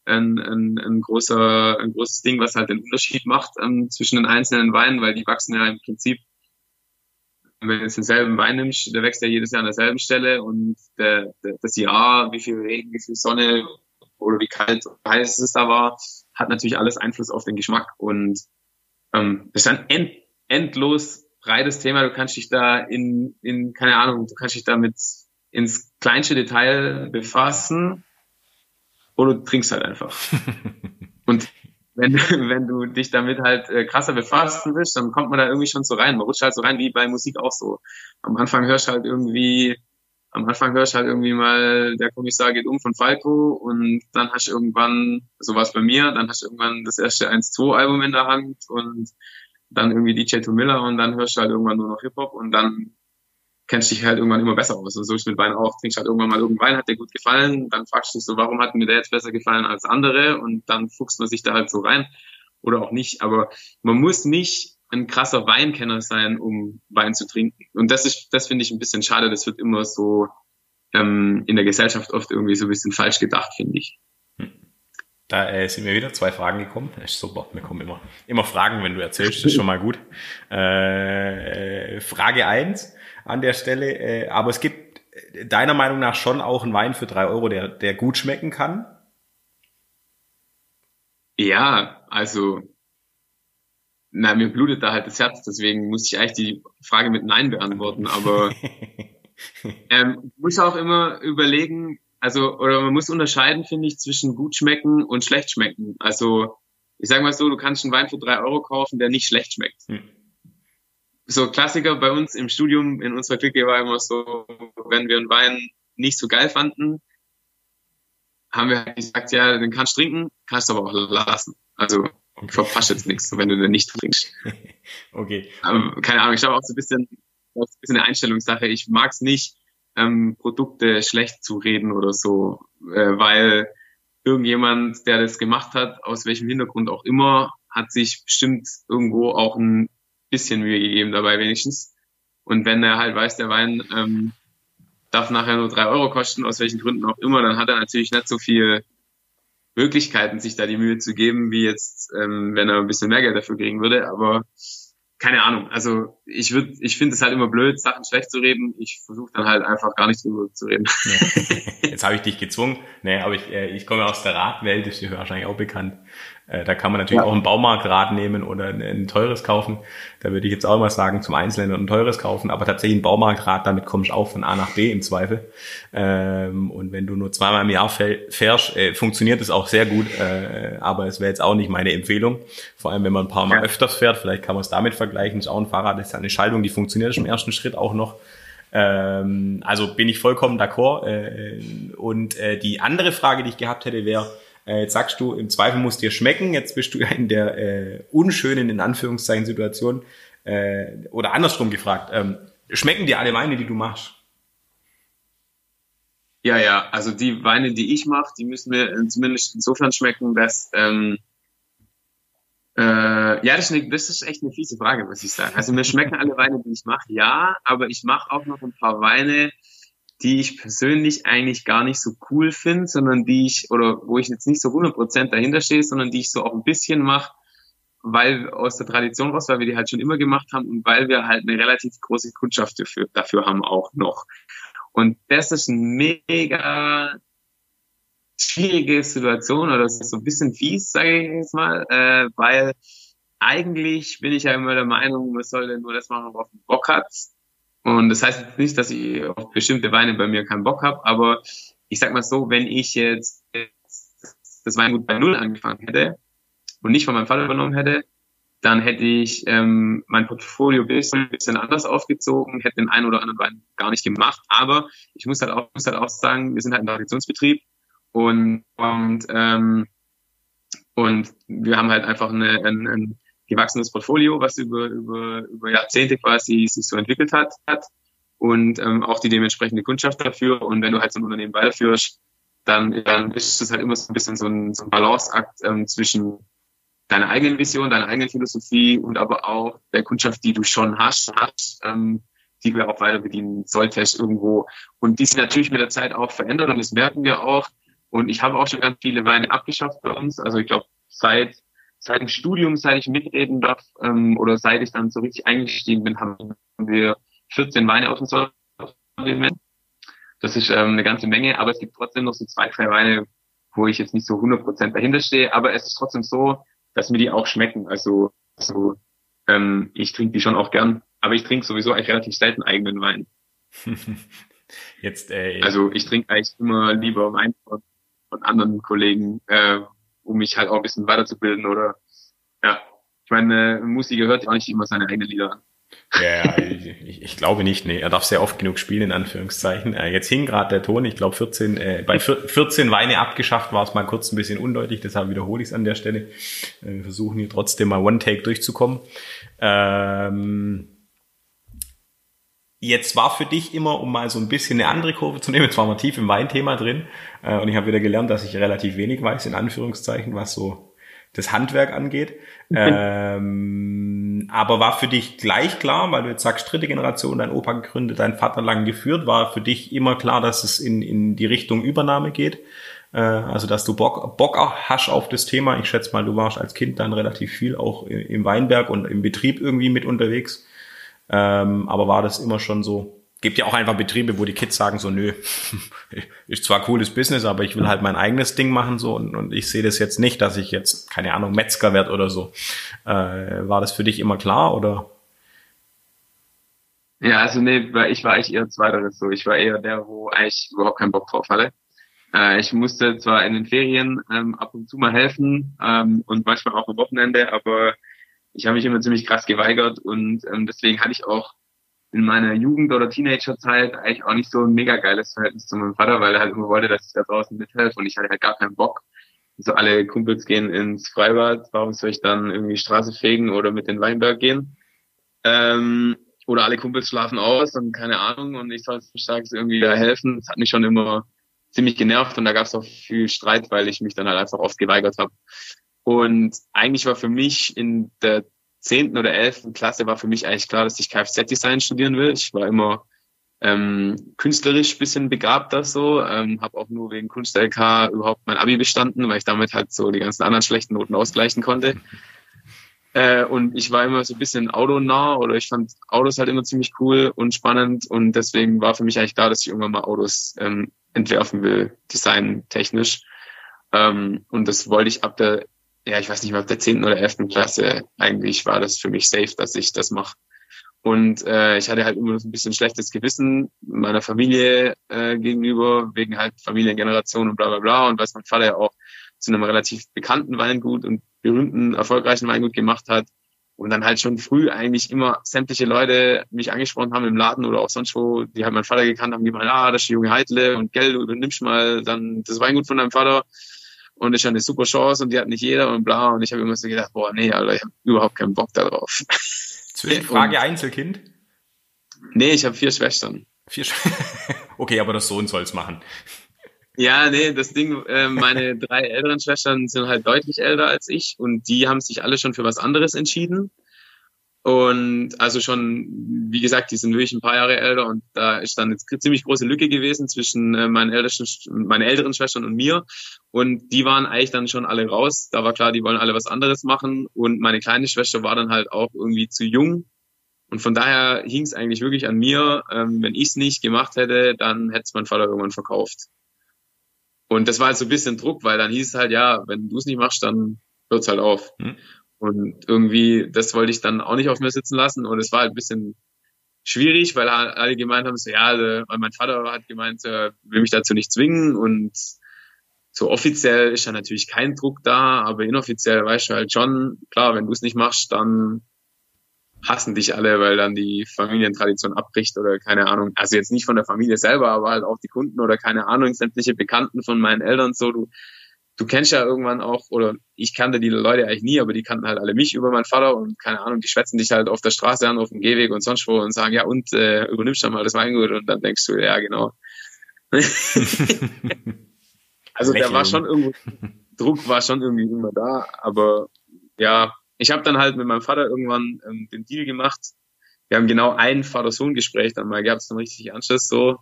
ein, ein, ein, großer, ein großes Ding, was halt den Unterschied macht ähm, zwischen den einzelnen Weinen, weil die wachsen ja im Prinzip, wenn du jetzt denselben Wein nimmst, der wächst ja jedes Jahr an derselben Stelle und der, der, das Jahr, wie viel Regen, wie viel Sonne oder wie kalt oder heiß es da war, hat natürlich alles Einfluss auf den Geschmack und ähm, das ist ein end, endlos breites Thema. Du kannst dich da in, in, keine Ahnung, du kannst dich damit ins kleinste Detail befassen oder du trinkst halt einfach. und wenn, wenn du dich damit halt äh, krasser befassen willst, dann kommt man da irgendwie schon so rein. Man rutscht halt so rein, wie bei Musik auch so. Am Anfang hörst du halt irgendwie, am Anfang hörst du halt irgendwie mal, der Kommissar geht um von Falco und dann hast du irgendwann, so war bei mir, dann hast du irgendwann das erste 1-2-Album in der Hand und dann irgendwie DJ To Miller und dann hörst du halt irgendwann nur noch Hip-Hop und dann kennst dich halt irgendwann immer besser aus. Und so ist mit Wein auch. Trinkst halt irgendwann mal irgendeinen Wein, hat dir gut gefallen, dann fragst du dich so, warum hat mir der jetzt besser gefallen als andere? Und dann fuchst man sich da halt so rein. Oder auch nicht. Aber man muss nicht ein krasser Weinkenner sein, um Wein zu trinken. Und das ist, das finde ich ein bisschen schade. Das wird immer so ähm, in der Gesellschaft oft irgendwie so ein bisschen falsch gedacht, finde ich. Da äh, sind mir wieder zwei Fragen gekommen. Das ist super, mir kommen immer, immer Fragen, wenn du erzählst, das ist schon mal gut. Äh, Frage eins an der Stelle. Äh, aber es gibt äh, deiner Meinung nach schon auch einen Wein für drei Euro, der, der gut schmecken kann? Ja, also na, mir blutet da halt das Herz, deswegen muss ich eigentlich die Frage mit Nein beantworten. Aber ähm, muss auch immer überlegen, also oder man muss unterscheiden, finde ich, zwischen gut schmecken und schlecht schmecken. Also ich sage mal so, du kannst einen Wein für drei Euro kaufen, der nicht schlecht schmeckt. Hm so Klassiker bei uns im Studium, in unserer Clique war immer so, wenn wir einen Wein nicht so geil fanden, haben wir halt gesagt, ja, den kannst du trinken, kannst du aber auch lassen. Also. Verpasst jetzt nichts, wenn du den nicht trinkst. okay. Aber, keine Ahnung, ich glaube auch so ein bisschen, auch ein bisschen eine Einstellungssache. Ich mag es nicht, ähm, Produkte schlecht zu reden oder so, äh, weil irgendjemand, der das gemacht hat, aus welchem Hintergrund auch immer, hat sich bestimmt irgendwo auch ein bisschen Mühe gegeben dabei wenigstens. Und wenn er halt weiß, der Wein ähm, darf nachher nur drei Euro kosten, aus welchen Gründen auch immer, dann hat er natürlich nicht so viel Möglichkeiten, sich da die Mühe zu geben, wie jetzt, ähm, wenn er ein bisschen mehr Geld dafür kriegen würde. Aber keine Ahnung. Also ich würde, ich finde es halt immer blöd, Sachen schlecht zu reden. Ich versuche dann halt einfach gar nicht drüber zu reden. Jetzt habe ich dich gezwungen. Nee, aber ich, äh, ich komme aus der Radwelt, ist dir wahrscheinlich auch bekannt. Äh, da kann man natürlich ja. auch ein Baumarktrad nehmen oder ein, ein, teures kaufen. Da würde ich jetzt auch mal sagen, zum Einzelnen ein teures kaufen, aber tatsächlich ein Baumarktrad, damit kommst du auch von A nach B im Zweifel. Ähm, und wenn du nur zweimal im Jahr fährst, äh, funktioniert es auch sehr gut, äh, aber es wäre jetzt auch nicht meine Empfehlung. Vor allem, wenn man ein paar Mal ja. öfters fährt, vielleicht kann man es damit vergleichen. ist auch ein Fahrrad, das ist eine Schaltung, die funktioniert im ersten Schritt auch noch. Ähm, also bin ich vollkommen d'accord. Und die andere Frage, die ich gehabt hätte, wäre, äh, jetzt sagst du, im Zweifel muss dir schmecken. Jetzt bist du in der äh, unschönen, in Anführungszeichen, Situation. Äh, oder andersrum gefragt, ähm, schmecken dir alle Weine, die du machst? Ja, ja, also die Weine, die ich mache, die müssen mir zumindest insofern schmecken, dass ähm, äh, ja, das ist, eine, das ist echt eine fiese Frage, muss ich sagen. Also mir schmecken alle Weine, die ich mache, ja, aber ich mache auch noch ein paar Weine, die ich persönlich eigentlich gar nicht so cool finde, sondern die ich, oder wo ich jetzt nicht so 100% dahinter stehe, sondern die ich so auch ein bisschen mache, weil aus der Tradition raus, weil wir die halt schon immer gemacht haben und weil wir halt eine relativ große Kundschaft dafür, dafür haben auch noch. Und das ist eine mega schwierige Situation oder das ist so ein bisschen fies, sage ich jetzt mal, äh, weil eigentlich bin ich ja immer der Meinung, man sollte nur das machen, worauf man Bock hat. Und das heißt jetzt nicht, dass ich auf bestimmte Weine bei mir keinen Bock habe, aber ich sag mal so, wenn ich jetzt das Weingut bei Null angefangen hätte und nicht von meinem Vater übernommen hätte, dann hätte ich ähm, mein Portfolio ein bisschen, bisschen anders aufgezogen, hätte den einen oder anderen Wein gar nicht gemacht. Aber ich muss halt auch, muss halt auch sagen, wir sind halt ein Traditionsbetrieb und, und, ähm, und wir haben halt einfach eine, ein, ein gewachsenes Portfolio, was über, über, über Jahrzehnte quasi sich so entwickelt hat, hat und ähm, auch die dementsprechende Kundschaft dafür. Und wenn du halt so ein Unternehmen weiterführst, dann, dann ist es halt immer so ein bisschen so ein, so ein Balanceakt ähm, zwischen deiner eigenen Vision, deiner eigenen Philosophie und aber auch der Kundschaft, die du schon hast, hast ähm, die du auch weiter bedienen solltest irgendwo. Und die sich natürlich mit der Zeit auch verändert und das merken wir auch. Und ich habe auch schon ganz viele Weine abgeschafft bei uns. Also ich glaube, seit seit dem Studium, seit ich mitreden darf ähm, oder seit ich dann so richtig eingestiegen bin, haben wir 14 Weine auf dem Sortiment. Das ist ähm, eine ganze Menge, aber es gibt trotzdem noch so zwei, drei Weine, wo ich jetzt nicht so 100% dahinter stehe. Aber es ist trotzdem so, dass mir die auch schmecken. Also, also ähm, ich trinke die schon auch gern, aber ich trinke sowieso eigentlich relativ selten eigenen Wein. Jetzt, äh, also ich trinke eigentlich immer lieber Wein von, von anderen Kollegen, äh, um mich halt auch ein bisschen weiterzubilden oder ja. Ich meine, Musiker hört ja auch nicht immer seine eigenen Lieder an. Ja, ich, ich, glaube nicht. Nee, er darf sehr oft genug spielen, in Anführungszeichen. Äh, jetzt hing gerade der Ton, ich glaube 14, äh, bei 14 Weine abgeschafft war es mal kurz ein bisschen undeutlich, deshalb wiederhole ich es an der Stelle. Äh, wir versuchen hier trotzdem mal One-Take durchzukommen. Ähm, Jetzt war für dich immer, um mal so ein bisschen eine andere Kurve zu nehmen, jetzt waren wir tief im Weinthema drin äh, und ich habe wieder gelernt, dass ich relativ wenig weiß, in Anführungszeichen, was so das Handwerk angeht. Ähm, aber war für dich gleich klar, weil du jetzt sagst, dritte Generation, dein Opa gegründet, dein Vater lang geführt, war für dich immer klar, dass es in, in die Richtung Übernahme geht? Äh, also, dass du Bock, Bock hast auf das Thema. Ich schätze mal, du warst als Kind dann relativ viel auch im Weinberg und im Betrieb irgendwie mit unterwegs. Ähm, aber war das immer schon so? Gibt ja auch einfach Betriebe, wo die Kids sagen so, nö, ist zwar cooles Business, aber ich will halt mein eigenes Ding machen so und, und ich sehe das jetzt nicht, dass ich jetzt, keine Ahnung, Metzger werde oder so. Äh, war das für dich immer klar oder? Ja, also nee, ich war eigentlich eher zweiteres so. Ich war eher der, wo eigentlich überhaupt keinen Bock drauf hatte. Äh, ich musste zwar in den Ferien ähm, ab und zu mal helfen ähm, und manchmal auch am Wochenende, aber ich habe mich immer ziemlich krass geweigert und ähm, deswegen hatte ich auch in meiner Jugend- oder Teenagerzeit eigentlich auch nicht so ein mega geiles Verhältnis zu meinem Vater, weil er halt immer wollte, dass ich da draußen mithelfe und ich hatte halt gar keinen Bock. So alle Kumpels gehen ins Freibad, warum soll ich dann irgendwie Straße fegen oder mit den Weinberg gehen? Ähm, oder alle Kumpels schlafen aus und keine Ahnung und ich soll stark irgendwie da helfen. Das hat mich schon immer ziemlich genervt und da gab es auch viel Streit, weil ich mich dann halt einfach oft geweigert habe. Und eigentlich war für mich in der zehnten oder elften Klasse war für mich eigentlich klar, dass ich Kfz-Design studieren will. Ich war immer ähm, künstlerisch bisschen begabter so, ähm, habe auch nur wegen Kunst-LK überhaupt mein Abi bestanden, weil ich damit halt so die ganzen anderen schlechten Noten ausgleichen konnte. Äh, und ich war immer so ein bisschen autonah oder ich fand Autos halt immer ziemlich cool und spannend und deswegen war für mich eigentlich klar, dass ich irgendwann mal Autos ähm, entwerfen will, designtechnisch. Ähm, und das wollte ich ab der, ja, ich weiß nicht mehr, ab der zehnten oder elften Klasse eigentlich war das für mich safe, dass ich das mache. Und äh, ich hatte halt immer so ein bisschen schlechtes Gewissen meiner Familie äh, gegenüber, wegen halt Familiengeneration und bla bla bla. Und was mein Vater ja auch zu einem relativ bekannten Weingut und berühmten, erfolgreichen Weingut gemacht hat. Und dann halt schon früh eigentlich immer sämtliche Leute mich angesprochen haben im Laden oder auch sonst wo, die halt meinen Vater gekannt haben, die meinen, ah, das ist die junge Heitle und Geld, du übernimmst mal dann das Weingut von deinem Vater und ist ja eine super Chance und die hat nicht jeder und bla. Und ich habe immer so gedacht, boah, nee, Alter, ich habe überhaupt keinen Bock darauf. Zwischenfrage Einzelkind? Nee, ich habe vier Schwestern. Vier Sch Okay, aber das Sohn soll's machen. Ja, nee, das Ding, äh, meine drei älteren Schwestern sind halt deutlich älter als ich und die haben sich alle schon für was anderes entschieden. Und also schon, wie gesagt, die sind wirklich ein paar Jahre älter und da ist dann eine ziemlich große Lücke gewesen zwischen äh, meinen, ältesten, meinen älteren Schwestern und mir. Und die waren eigentlich dann schon alle raus. Da war klar, die wollen alle was anderes machen. Und meine kleine Schwester war dann halt auch irgendwie zu jung. Und von daher hing es eigentlich wirklich an mir. Ähm, wenn ich es nicht gemacht hätte, dann hätte es mein Vater irgendwann verkauft. Und das war halt so ein bisschen Druck, weil dann hieß es halt, ja, wenn du es nicht machst, dann hört's halt auf. Hm. Und irgendwie, das wollte ich dann auch nicht auf mir sitzen lassen. Und es war halt ein bisschen schwierig, weil alle gemeint haben, so, ja, also, weil mein Vater hat gemeint, er will mich dazu nicht zwingen. Und so offiziell ist ja natürlich kein Druck da, aber inoffiziell weißt du halt schon, klar, wenn du es nicht machst, dann hassen dich alle, weil dann die Familientradition abbricht oder keine Ahnung. Also jetzt nicht von der Familie selber, aber halt auch die Kunden oder keine Ahnung, sämtliche Bekannten von meinen Eltern so. Du, du kennst ja irgendwann auch, oder ich kannte die Leute eigentlich nie, aber die kannten halt alle mich über meinen Vater und keine Ahnung, die schwätzen dich halt auf der Straße an, auf dem Gehweg und sonst wo und sagen, ja und, äh, übernimmst du mal das Weingut und dann denkst du, ja genau. also der war schon irgendwo, Druck war schon irgendwie immer da, aber ja, ich habe dann halt mit meinem Vater irgendwann ähm, den Deal gemacht. Wir haben genau ein Vater-Sohn-Gespräch dann mal gehabt, so richtig Anschluss so.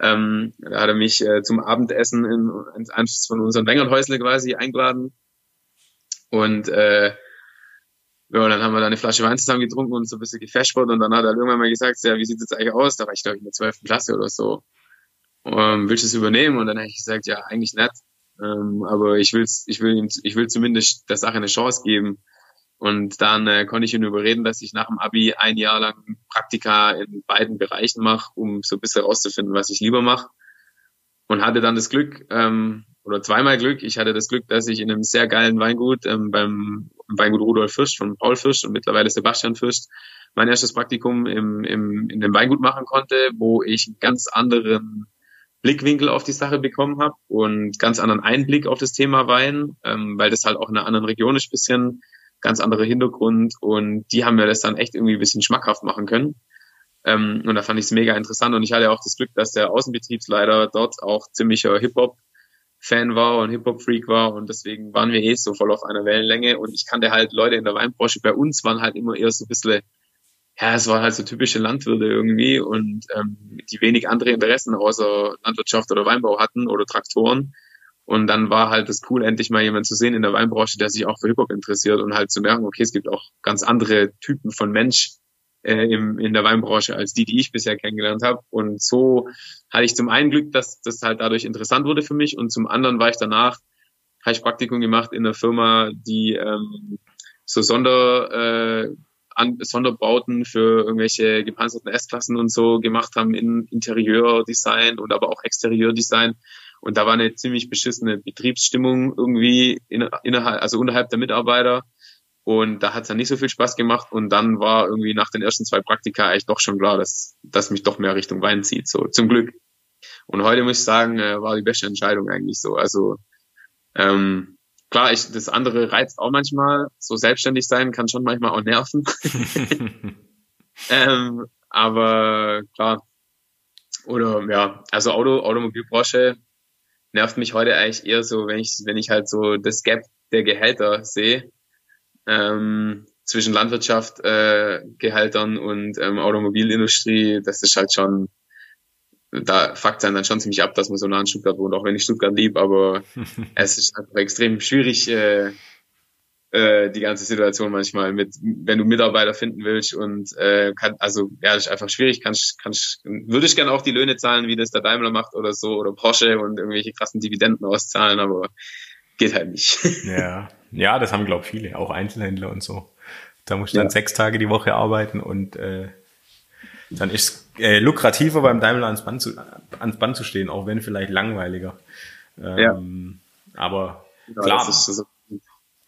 Ähm, da hat er mich äh, zum Abendessen in, in Anschluss von unserem Wengerthäusle quasi eingeladen. Und äh, ja, dann haben wir da eine Flasche Wein zusammen getrunken und so ein bisschen gefashbot und dann hat er irgendwann mal gesagt, ja, wie sieht es eigentlich aus? Da war ich, glaube ich, in der 12. Klasse oder so. Ähm, willst du es übernehmen? Und dann habe ich gesagt, ja, eigentlich nicht. Ähm, aber ich will's, ich will ihm, ich will zumindest der Sache eine Chance geben. Und dann äh, konnte ich ihn überreden, dass ich nach dem Abi ein Jahr lang Praktika in beiden Bereichen mache, um so ein bisschen rauszufinden, was ich lieber mache. Und hatte dann das Glück, ähm, oder zweimal Glück, ich hatte das Glück, dass ich in einem sehr geilen Weingut, ähm, beim Weingut Rudolf Fürst von Paul Fürst und mittlerweile Sebastian Fürst, mein erstes Praktikum im, im, in dem Weingut machen konnte, wo ich einen ganz anderen Blickwinkel auf die Sache bekommen habe und ganz anderen Einblick auf das Thema Wein, ähm, weil das halt auch in einer anderen Region ist bisschen ganz anderer Hintergrund und die haben mir das dann echt irgendwie ein bisschen schmackhaft machen können. Ähm, und da fand ich es mega interessant und ich hatte auch das Glück, dass der Außenbetriebsleiter dort auch ziemlicher Hip-Hop-Fan war und Hip-Hop-Freak war und deswegen waren wir eh so voll auf einer Wellenlänge und ich kannte halt Leute in der Weinbranche, bei uns waren halt immer eher so ein bisschen, ja, es war halt so typische Landwirte irgendwie und ähm, die wenig andere Interessen außer Landwirtschaft oder Weinbau hatten oder Traktoren und dann war halt das cool, endlich mal jemand zu sehen in der Weinbranche, der sich auch für Hip-Hop interessiert und halt zu merken, okay, es gibt auch ganz andere Typen von Mensch äh, im, in der Weinbranche als die, die ich bisher kennengelernt habe. Und so hatte ich zum einen Glück, dass das halt dadurch interessant wurde für mich und zum anderen war ich danach, habe ich Praktikum gemacht in einer Firma, die ähm, so Sonder, äh, an, Sonderbauten für irgendwelche gepanzerten S-Klassen und so gemacht haben in Interieurdesign und aber auch Exterieurdesign. Und da war eine ziemlich beschissene Betriebsstimmung irgendwie in, innerhalb, also unterhalb der Mitarbeiter. Und da hat es dann nicht so viel Spaß gemacht. Und dann war irgendwie nach den ersten zwei Praktika eigentlich doch schon klar, dass, dass mich doch mehr Richtung Wein zieht. So, zum Glück. Und heute muss ich sagen, äh, war die beste Entscheidung eigentlich so. Also ähm, klar, ich, das andere reizt auch manchmal. So selbstständig sein kann schon manchmal auch nerven. ähm, aber klar. Oder ja, also Auto, Automobilbranche nervt mich heute eigentlich eher so, wenn ich, wenn ich halt so das Gap der Gehälter sehe ähm, zwischen Landwirtschaft, äh, Gehältern und ähm, Automobilindustrie, das ist halt schon, da fuckt dann schon ziemlich ab, dass man so nah an Stuttgart wohnt, auch wenn ich Stuttgart lieb, aber es ist einfach extrem schwierig, äh, äh, die ganze Situation manchmal mit, wenn du Mitarbeiter finden willst und äh, kann, also ja, das ist einfach schwierig. Kannst, kannst, würde ich gerne auch die Löhne zahlen, wie das der Daimler macht oder so oder Porsche und irgendwelche krassen Dividenden auszahlen, aber geht halt nicht. Ja, ja, das haben glaube viele, auch Einzelhändler und so. Da musst du ja. dann sechs Tage die Woche arbeiten und äh, dann ist äh, lukrativer beim Daimler ans Band, zu, ans Band zu stehen, auch wenn vielleicht langweiliger. Ähm, ja. Aber genau, klar. So.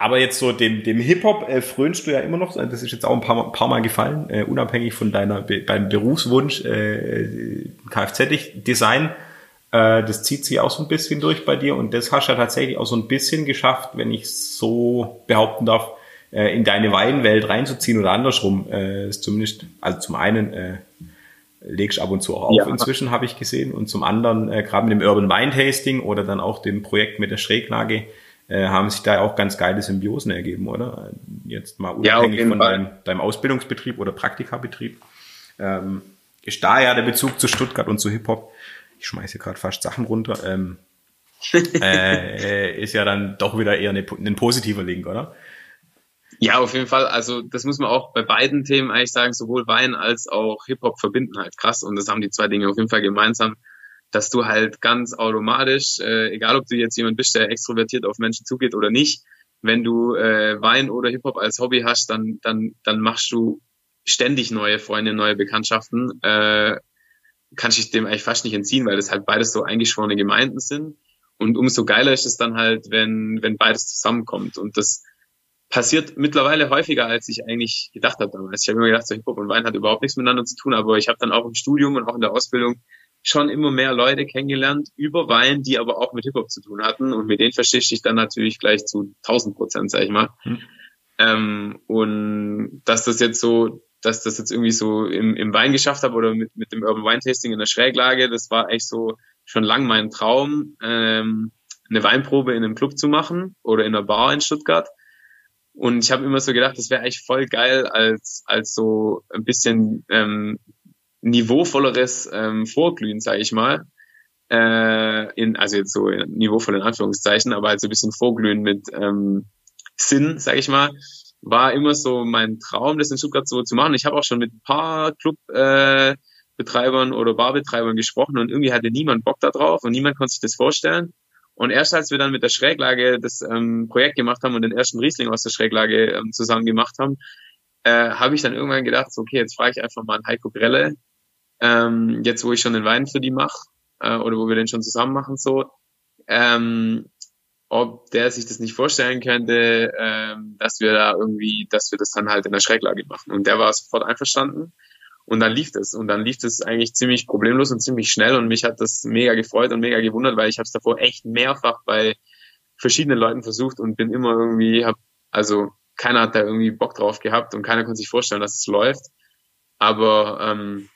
Aber jetzt so dem, dem Hip-Hop äh, frönst du ja immer noch, das ist jetzt auch ein paar, paar Mal gefallen, äh, unabhängig von deiner beim Berufswunsch äh, Kfz-Design. Äh, das zieht sich auch so ein bisschen durch bei dir und das hast du ja tatsächlich auch so ein bisschen geschafft, wenn ich so behaupten darf, äh, in deine Weinwelt reinzuziehen oder andersrum. Äh, ist zumindest, also zum einen äh, legst ab und zu auch auf ja. inzwischen, habe ich gesehen. Und zum anderen, äh, gerade mit dem Urban Wine Tasting oder dann auch dem Projekt mit der Schräglage, äh, haben sich da auch ganz geile Symbiosen ergeben, oder? Jetzt mal unabhängig ja, von deinem, deinem, Ausbildungsbetrieb oder Praktikabetrieb. Ähm, ist da ja der Bezug zu Stuttgart und zu Hip-Hop. Ich schmeiße gerade fast Sachen runter. Ähm, äh, ist ja dann doch wieder eher eine, ein positiver Link, oder? Ja, auf jeden Fall. Also das muss man auch bei beiden Themen eigentlich sagen, sowohl Wein als auch Hip-Hop verbinden halt krass. Und das haben die zwei Dinge auf jeden Fall gemeinsam, dass du halt ganz automatisch, äh, egal ob du jetzt jemand bist, der extrovertiert auf Menschen zugeht oder nicht, wenn du äh, Wein oder Hip-Hop als Hobby hast, dann, dann, dann machst du ständig neue Freunde, neue Bekanntschaften. Äh, kannst dich dem eigentlich fast nicht entziehen, weil das halt beides so eingeschworene Gemeinden sind. Und umso geiler ist es dann halt, wenn, wenn beides zusammenkommt. Und das passiert mittlerweile häufiger, als ich eigentlich gedacht habe damals. Ich habe immer gedacht, so Hip-Hop und Wein hat überhaupt nichts miteinander zu tun, aber ich habe dann auch im Studium und auch in der Ausbildung schon immer mehr Leute kennengelernt über Wein, die aber auch mit Hip-Hop zu tun hatten und mit denen verstehst du dich dann natürlich gleich zu 1000 Prozent, sag ich mal. Hm. Ähm, und dass das jetzt so, dass das jetzt irgendwie so im, im Wein geschafft habe oder mit, mit dem Urban Wine Tasting in der Schräglage, das war echt so schon lang mein Traum, ähm, eine Weinprobe in einem Club zu machen oder in einer Bar in Stuttgart und ich habe immer so gedacht, das wäre eigentlich voll geil als, als so ein bisschen ähm, niveauvolleres ähm, Vorglühen, sage ich mal. Äh, in, also jetzt so niveauvoll in Anführungszeichen, aber halt so ein bisschen Vorglühen mit ähm, Sinn, sage ich mal, war immer so mein Traum, das in Stuttgart so zu machen. Ich habe auch schon mit ein paar Clubbetreibern äh, oder Barbetreibern gesprochen und irgendwie hatte niemand Bock da drauf und niemand konnte sich das vorstellen. Und erst als wir dann mit der Schräglage das ähm, Projekt gemacht haben und den ersten Riesling aus der Schräglage ähm, zusammen gemacht haben, äh, habe ich dann irgendwann gedacht, so, okay, jetzt frage ich einfach mal einen Heiko Grelle, ähm, jetzt wo ich schon den Wein für die mache, äh, oder wo wir den schon zusammen machen, so, ähm, ob der sich das nicht vorstellen könnte, ähm, dass wir da irgendwie, dass wir das dann halt in der Schräglage machen. Und der war sofort einverstanden. Und dann lief das. Und dann lief das eigentlich ziemlich problemlos und ziemlich schnell. Und mich hat das mega gefreut und mega gewundert, weil ich habe es davor echt mehrfach bei verschiedenen Leuten versucht und bin immer irgendwie, hab, also keiner hat da irgendwie Bock drauf gehabt und keiner konnte sich vorstellen, dass es läuft. Aber ähm,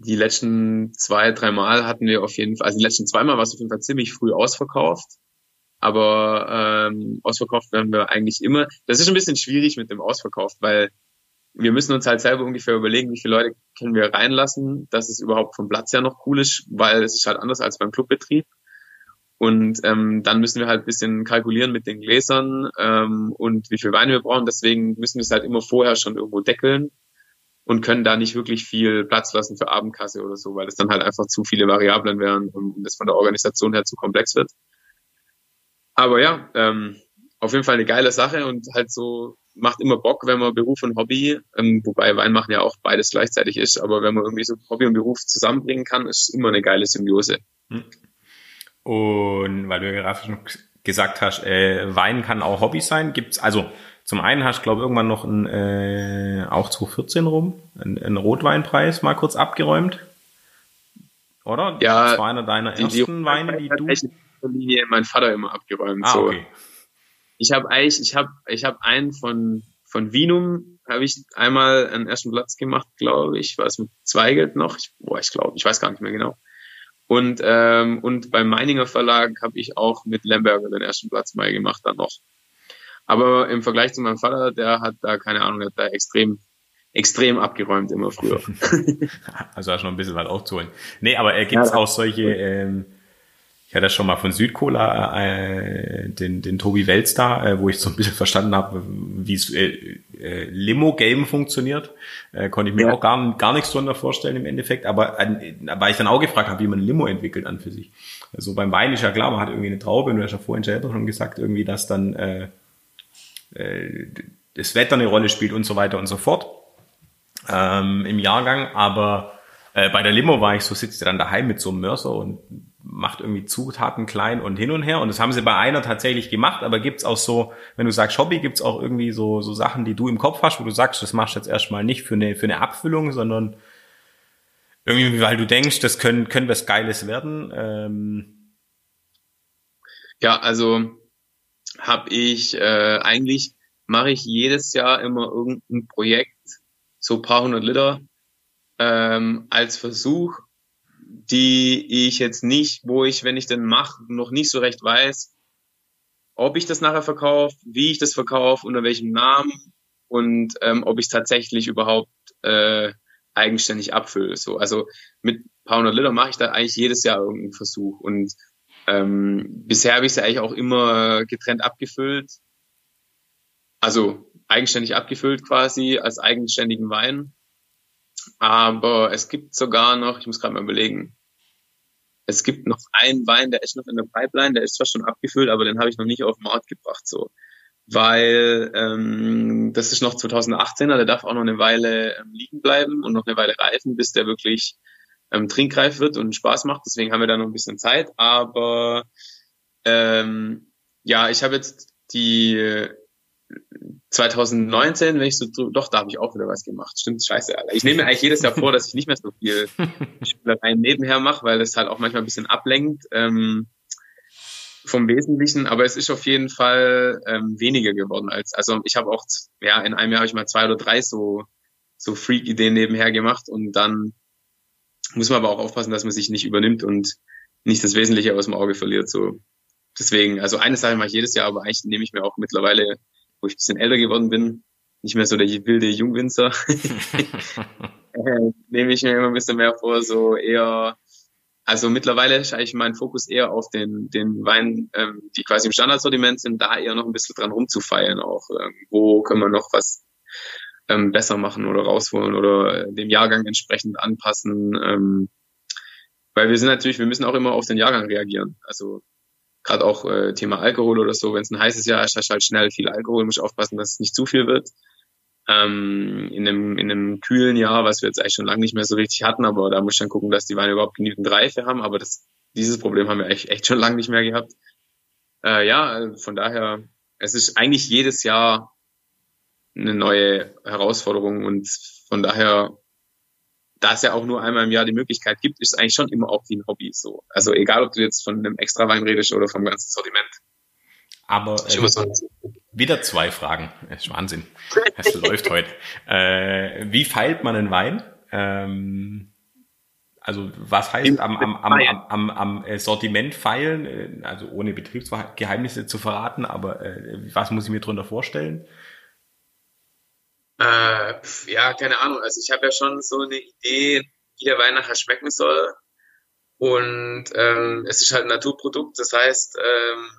die letzten zwei, drei Mal hatten wir auf jeden Fall, also die letzten zweimal war es auf jeden Fall ziemlich früh ausverkauft. Aber ähm, ausverkauft werden wir eigentlich immer. Das ist ein bisschen schwierig mit dem Ausverkauf, weil wir müssen uns halt selber ungefähr überlegen, wie viele Leute können wir reinlassen, dass es überhaupt vom Platz ja noch cool ist, weil es ist halt anders als beim Clubbetrieb. Und ähm, dann müssen wir halt bisschen kalkulieren mit den Gläsern ähm, und wie viel Wein wir brauchen. Deswegen müssen wir es halt immer vorher schon irgendwo deckeln und können da nicht wirklich viel Platz lassen für Abendkasse oder so, weil es dann halt einfach zu viele Variablen wären und es von der Organisation her zu komplex wird. Aber ja, ähm, auf jeden Fall eine geile Sache und halt so macht immer Bock, wenn man Beruf und Hobby, ähm, wobei Wein machen ja auch beides gleichzeitig ist, aber wenn man irgendwie so Hobby und Beruf zusammenbringen kann, ist immer eine geile Symbiose. Hm. Und weil du ja gerade schon gesagt hast, äh, Wein kann auch Hobby sein, gibt's also zum einen hast du, glaube irgendwann noch ein, äh, auch 2014 rum, einen, Rotweinpreis mal kurz abgeräumt. Oder? Ja. Das war einer deiner die, ersten die Weine, die du. Mein Vater immer abgeräumt. Ah, so. okay. Ich habe eigentlich, ich habe, ich habe einen von von Vinum habe ich einmal einen ersten Platz gemacht, glaube ich. War es mit Zweigelt noch? Ich, boah, ich glaube, ich weiß gar nicht mehr genau. Und ähm, und beim Meininger Verlag habe ich auch mit Lemberger den ersten Platz mal gemacht dann noch. Aber im Vergleich zu meinem Vater, der hat da keine Ahnung, der hat da extrem extrem abgeräumt immer früher. also hast du noch ein bisschen was aufzuholen. Nee, aber er gibt ja, auch solche ähm, Ich hatte schon mal von Südcola äh, den, den Tobi Welz da, äh, wo ich so ein bisschen verstanden habe, wie es äh, äh, Limo-Game funktioniert. Äh, konnte ich mir ja. auch gar, gar nichts drunter vorstellen im Endeffekt. Aber äh, weil ich dann auch gefragt habe, wie man ein Limo entwickelt an für sich. Also beim Wein ist ja klar, man hat irgendwie eine Traube und du hast ja vorhin selber schon gesagt, irgendwie, dass dann äh, äh, das Wetter eine Rolle spielt und so weiter und so fort ähm, im Jahrgang. Aber äh, bei der Limo war ich so, sitzt dann daheim mit so einem Mörser und macht irgendwie Zutaten klein und hin und her. Und das haben sie bei einer tatsächlich gemacht, aber gibt's auch so, wenn du sagst Hobby, gibt's auch irgendwie so, so Sachen, die du im Kopf hast, wo du sagst, das machst du jetzt erstmal nicht für eine, für eine Abfüllung, sondern irgendwie, weil du denkst, das können, können was Geiles werden. Ähm ja, also habe ich äh, eigentlich mache ich jedes Jahr immer irgendein Projekt, so paar hundert Liter, ähm, als Versuch, die ich jetzt nicht, wo ich, wenn ich den mache, noch nicht so recht weiß, ob ich das nachher verkaufe, wie ich das verkaufe, unter welchem Namen und ähm, ob ich es tatsächlich überhaupt äh, eigenständig abfülle. So, also mit paar hundert Liter mache ich da eigentlich jedes Jahr irgendeinen Versuch und ähm, bisher habe ich sie eigentlich auch immer getrennt abgefüllt. Also eigenständig abgefüllt quasi als eigenständigen Wein. Aber es gibt sogar noch, ich muss gerade mal überlegen, es gibt noch einen Wein, der ist noch in der Pipeline, der ist zwar schon abgefüllt, aber den habe ich noch nicht auf den Markt gebracht, so. Weil ähm, das ist noch 2018er, der darf auch noch eine Weile ähm, liegen bleiben und noch eine Weile reifen, bis der wirklich ähm, trinkreif wird und Spaß macht. Deswegen haben wir da noch ein bisschen Zeit. Aber ähm, ja, ich habe jetzt die 2019, wenn ich so doch, da habe ich auch wieder was gemacht. Stimmt, scheiße, Alter. Ich nehme mir eigentlich jedes Jahr vor, dass ich nicht mehr so viel Spielereien nebenher mache, weil es halt auch manchmal ein bisschen ablenkt ähm, vom Wesentlichen. Aber es ist auf jeden Fall ähm, weniger geworden als. Also ich habe auch, ja, in einem Jahr habe ich mal zwei oder drei so so Freak-Ideen nebenher gemacht und dann muss man aber auch aufpassen, dass man sich nicht übernimmt und nicht das Wesentliche aus dem Auge verliert. So deswegen, also eine Sache mache ich jedes Jahr, aber eigentlich nehme ich mir auch mittlerweile wo ich ein bisschen älter geworden bin, nicht mehr so der wilde Jungwinzer, äh, nehme ich mir immer ein bisschen mehr vor, so eher, also mittlerweile ist eigentlich mein Fokus eher auf den, den Wein, ähm, die quasi im Standardsortiment sind, da eher noch ein bisschen dran rumzufeilen auch. Ähm, wo können wir noch was ähm, besser machen oder rausholen oder dem Jahrgang entsprechend anpassen. Ähm, weil wir sind natürlich, wir müssen auch immer auf den Jahrgang reagieren. Also gerade auch äh, Thema Alkohol oder so, wenn es ein heißes Jahr ist, hast du halt schnell viel Alkohol, muss aufpassen, dass es nicht zu viel wird. Ähm, in, einem, in einem kühlen Jahr, was wir jetzt eigentlich schon lange nicht mehr so richtig hatten, aber da muss ich dann gucken, dass die Weine überhaupt genügend Reife haben, aber das, dieses Problem haben wir echt, echt schon lange nicht mehr gehabt. Äh, ja, von daher, es ist eigentlich jedes Jahr eine neue Herausforderung und von daher da es ja auch nur einmal im Jahr die Möglichkeit gibt, ist es eigentlich schon immer auch wie ein Hobby so. Also egal, ob du jetzt von einem extra Wein redest oder vom ganzen Sortiment. Aber äh, wieder zwei Fragen. Das ist Wahnsinn. Es läuft heute. Äh, wie feilt man einen Wein? Ähm, also was heißt am, am, am, am, am äh, Sortiment feilen? Äh, also ohne Betriebsgeheimnisse zu verraten, aber äh, was muss ich mir darunter vorstellen? Äh, ja, keine Ahnung. Also ich habe ja schon so eine Idee, wie der Wein schmecken soll. Und ähm, es ist halt ein Naturprodukt. Das heißt, ähm,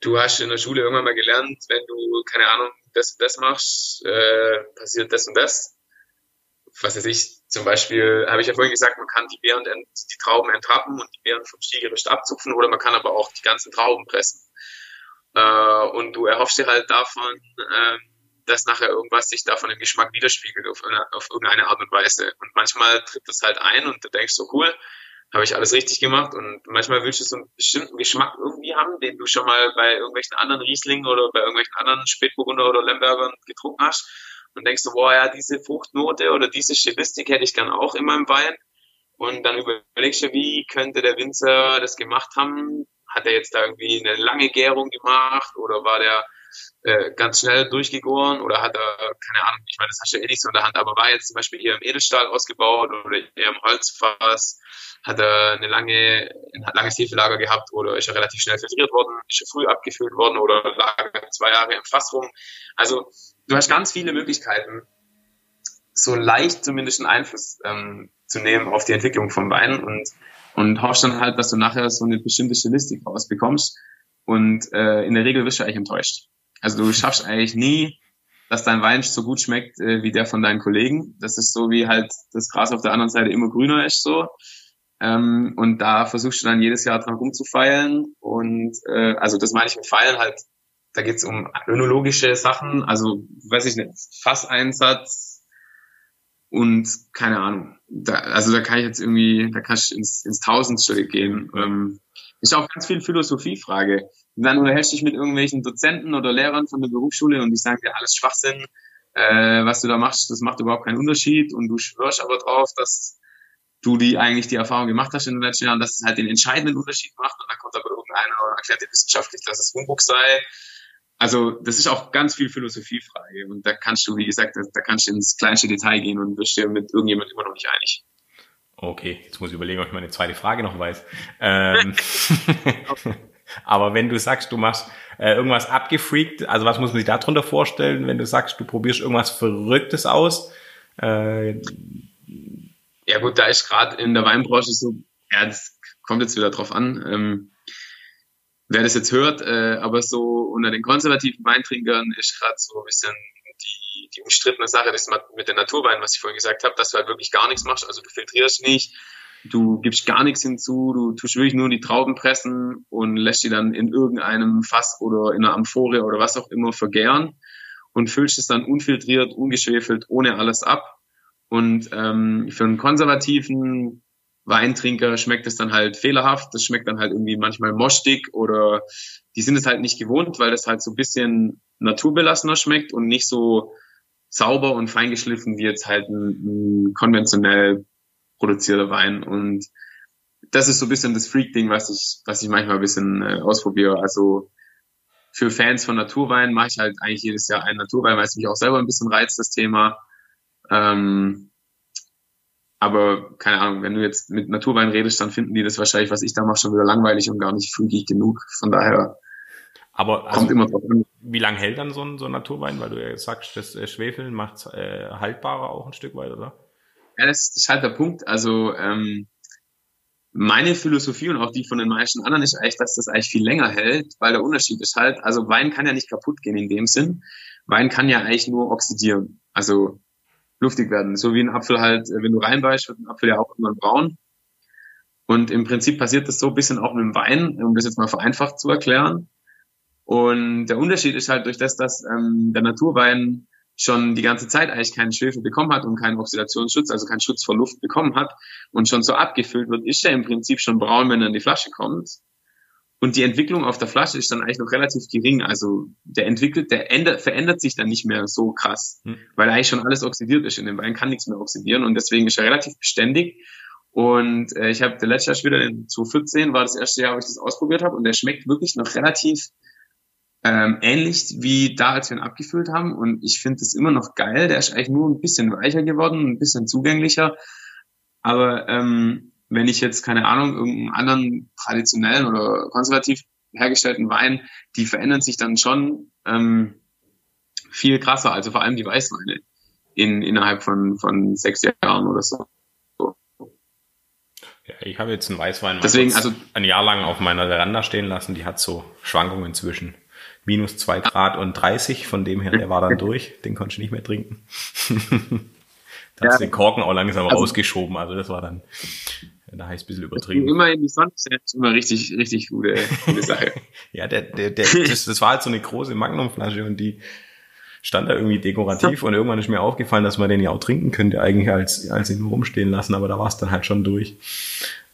du hast in der Schule irgendwann mal gelernt, wenn du, keine Ahnung, das und das machst, äh, passiert das und das. Was weiß ich, zum Beispiel, habe ich ja vorhin gesagt, man kann die Beeren, die Trauben entrappen und die Beeren vom Stielgericht abzupfen oder man kann aber auch die ganzen Trauben pressen. Äh, und du erhoffst dir halt davon, ähm, dass nachher irgendwas sich davon im Geschmack widerspiegelt auf, eine, auf irgendeine Art und Weise. Und manchmal tritt das halt ein und du denkst so, cool, habe ich alles richtig gemacht. Und manchmal willst du so einen bestimmten Geschmack irgendwie haben, den du schon mal bei irgendwelchen anderen Rieslingen oder bei irgendwelchen anderen Spätburgunder oder Lembergern getrunken hast. Und denkst du, boah, ja, diese Fruchtnote oder diese Stilistik hätte ich gern auch in meinem Wein. Und dann überlegst du, wie könnte der Winzer das gemacht haben? Hat er jetzt da irgendwie eine lange Gärung gemacht oder war der äh, ganz schnell durchgegoren oder hat er, keine Ahnung, ich meine, das hast du ja eh nicht so in der Hand, aber war jetzt zum Beispiel eher im Edelstahl ausgebaut oder eher im Holzfass, hat er eine lange, ein langes Hefelager gehabt oder ist er relativ schnell filtriert worden, ist er früh abgefüllt worden oder lag zwei Jahre im Fass rum. Also du hast ganz viele Möglichkeiten, so leicht zumindest einen Einfluss ähm, zu nehmen auf die Entwicklung vom Wein und, und hoffst dann halt, dass du nachher so eine bestimmte Stilistik rausbekommst. Und äh, in der Regel wirst du eigentlich enttäuscht. Also du schaffst eigentlich nie, dass dein Wein so gut schmeckt äh, wie der von deinen Kollegen. Das ist so wie halt das Gras auf der anderen Seite immer grüner ist so. Ähm, und da versuchst du dann jedes Jahr dran rumzufeilen. Und äh, also das meine ich mit Feilen halt, da geht's um önologische Sachen, also weiß ich nicht, Fasseinsatz und keine Ahnung. Da, also da kann ich jetzt irgendwie, da kannst du ins, ins Tausendstück gehen. Ähm, ist auch ganz viel Philosophiefrage. Und dann unterhältst du dich mit irgendwelchen Dozenten oder Lehrern von der Berufsschule und die sagen dir alles Schwachsinn, äh, was du da machst, das macht überhaupt keinen Unterschied und du schwörst aber drauf, dass du die eigentlich die Erfahrung gemacht hast in den letzten Jahren, dass es halt den entscheidenden Unterschied macht und dann kommt aber irgendeiner und erklärt dir wissenschaftlich, dass es Humbug sei. Also das ist auch ganz viel Philosophiefrage und da kannst du, wie gesagt, da, da kannst du ins kleinste Detail gehen und wirst dir mit irgendjemand immer noch nicht einig. Okay, jetzt muss ich überlegen, ob ich meine zweite Frage noch weiß. Ähm, aber wenn du sagst, du machst äh, irgendwas abgefreakt, also was muss man sich darunter vorstellen, wenn du sagst, du probierst irgendwas Verrücktes aus? Äh, ja gut, da ist gerade in der Weinbranche so, ja, das kommt jetzt wieder drauf an, ähm, wer das jetzt hört, äh, aber so unter den konservativen Weintrinkern ist gerade so ein bisschen die, die umstrittene Sache, das mit den Naturweinen, was ich vorhin gesagt habe, dass du halt wirklich gar nichts machst, also du filtrierst nicht, du gibst gar nichts hinzu, du tust wirklich nur die Trauben pressen und lässt die dann in irgendeinem Fass oder in einer Amphore oder was auch immer vergären und füllst es dann unfiltriert, ungeschwefelt, ohne alles ab. Und ähm, für einen konservativen Weintrinker schmeckt es dann halt fehlerhaft. Das schmeckt dann halt irgendwie manchmal mostig oder die sind es halt nicht gewohnt, weil das halt so ein bisschen naturbelassener schmeckt und nicht so sauber und feingeschliffen wie jetzt halt ein, ein konventionell produzierter Wein. Und das ist so ein bisschen das Freak-Ding, was ich, was ich manchmal ein bisschen äh, ausprobiere. Also für Fans von Naturwein mache ich halt eigentlich jedes Jahr einen Naturwein, weil es mich auch selber ein bisschen reizt, das Thema. Ähm, aber keine Ahnung, wenn du jetzt mit Naturwein redest, dann finden die das wahrscheinlich, was ich da mache, schon wieder langweilig und gar nicht freakig genug. Von daher aber also, kommt immer drauf an. Wie lange hält dann so ein, so ein Naturwein? Weil du ja sagst, das äh, Schwefel macht äh, haltbarer auch ein Stück weit, oder? Ja, das ist halt der Punkt. Also ähm, meine Philosophie und auch die von den meisten anderen ist eigentlich, dass das eigentlich viel länger hält, weil der Unterschied ist halt, also Wein kann ja nicht kaputt gehen in dem Sinn. Wein kann ja eigentlich nur oxidieren. Also luftig werden. So wie ein Apfel halt, äh, wenn du reinbeißt, wird ein Apfel ja auch irgendwann braun. Und im Prinzip passiert das so ein bisschen auch mit dem Wein, um das jetzt mal vereinfacht zu erklären. Und der Unterschied ist halt durch das, dass ähm, der Naturwein schon die ganze Zeit eigentlich keinen Schwefel bekommen hat und keinen Oxidationsschutz, also keinen Schutz vor Luft bekommen hat und schon so abgefüllt wird, ist er im Prinzip schon braun, wenn er in die Flasche kommt. Und die Entwicklung auf der Flasche ist dann eigentlich noch relativ gering. Also der entwickelt, der ändert, verändert sich dann nicht mehr so krass, hm. weil eigentlich schon alles oxidiert ist. In dem Wein kann nichts mehr oxidieren und deswegen ist er relativ beständig. Und äh, ich habe der letzte Jahr schon wieder in 2014 war das erste Jahr, wo ich das ausprobiert habe und der schmeckt wirklich noch relativ ähm, ähnlich wie da, als wir ihn abgefüllt haben. Und ich finde es immer noch geil. Der ist eigentlich nur ein bisschen weicher geworden, ein bisschen zugänglicher. Aber ähm, wenn ich jetzt, keine Ahnung, irgendeinen anderen traditionellen oder konservativ hergestellten Wein, die verändern sich dann schon ähm, viel krasser, also vor allem die Weißweine in, innerhalb von, von sechs Jahren oder so. Ja, ich habe jetzt einen Weißwein Deswegen, also, ein Jahr lang auf meiner Veranda stehen lassen, die hat so Schwankungen zwischen minus zwei Grad und 30, von dem her, der war dann durch, den konnte ich nicht mehr trinken. da ja. hast den Korken auch langsam also, rausgeschoben, also das war dann da heißt ein bisschen übertrieben. Immer in die Sonne ist immer richtig, richtig gute, gute Sache. ja, der, der, der, das, das war halt so eine große Magnumflasche und die stand da irgendwie dekorativ und irgendwann ist mir aufgefallen, dass man den ja auch trinken könnte, eigentlich als, als ihn nur rumstehen lassen, aber da war es dann halt schon durch.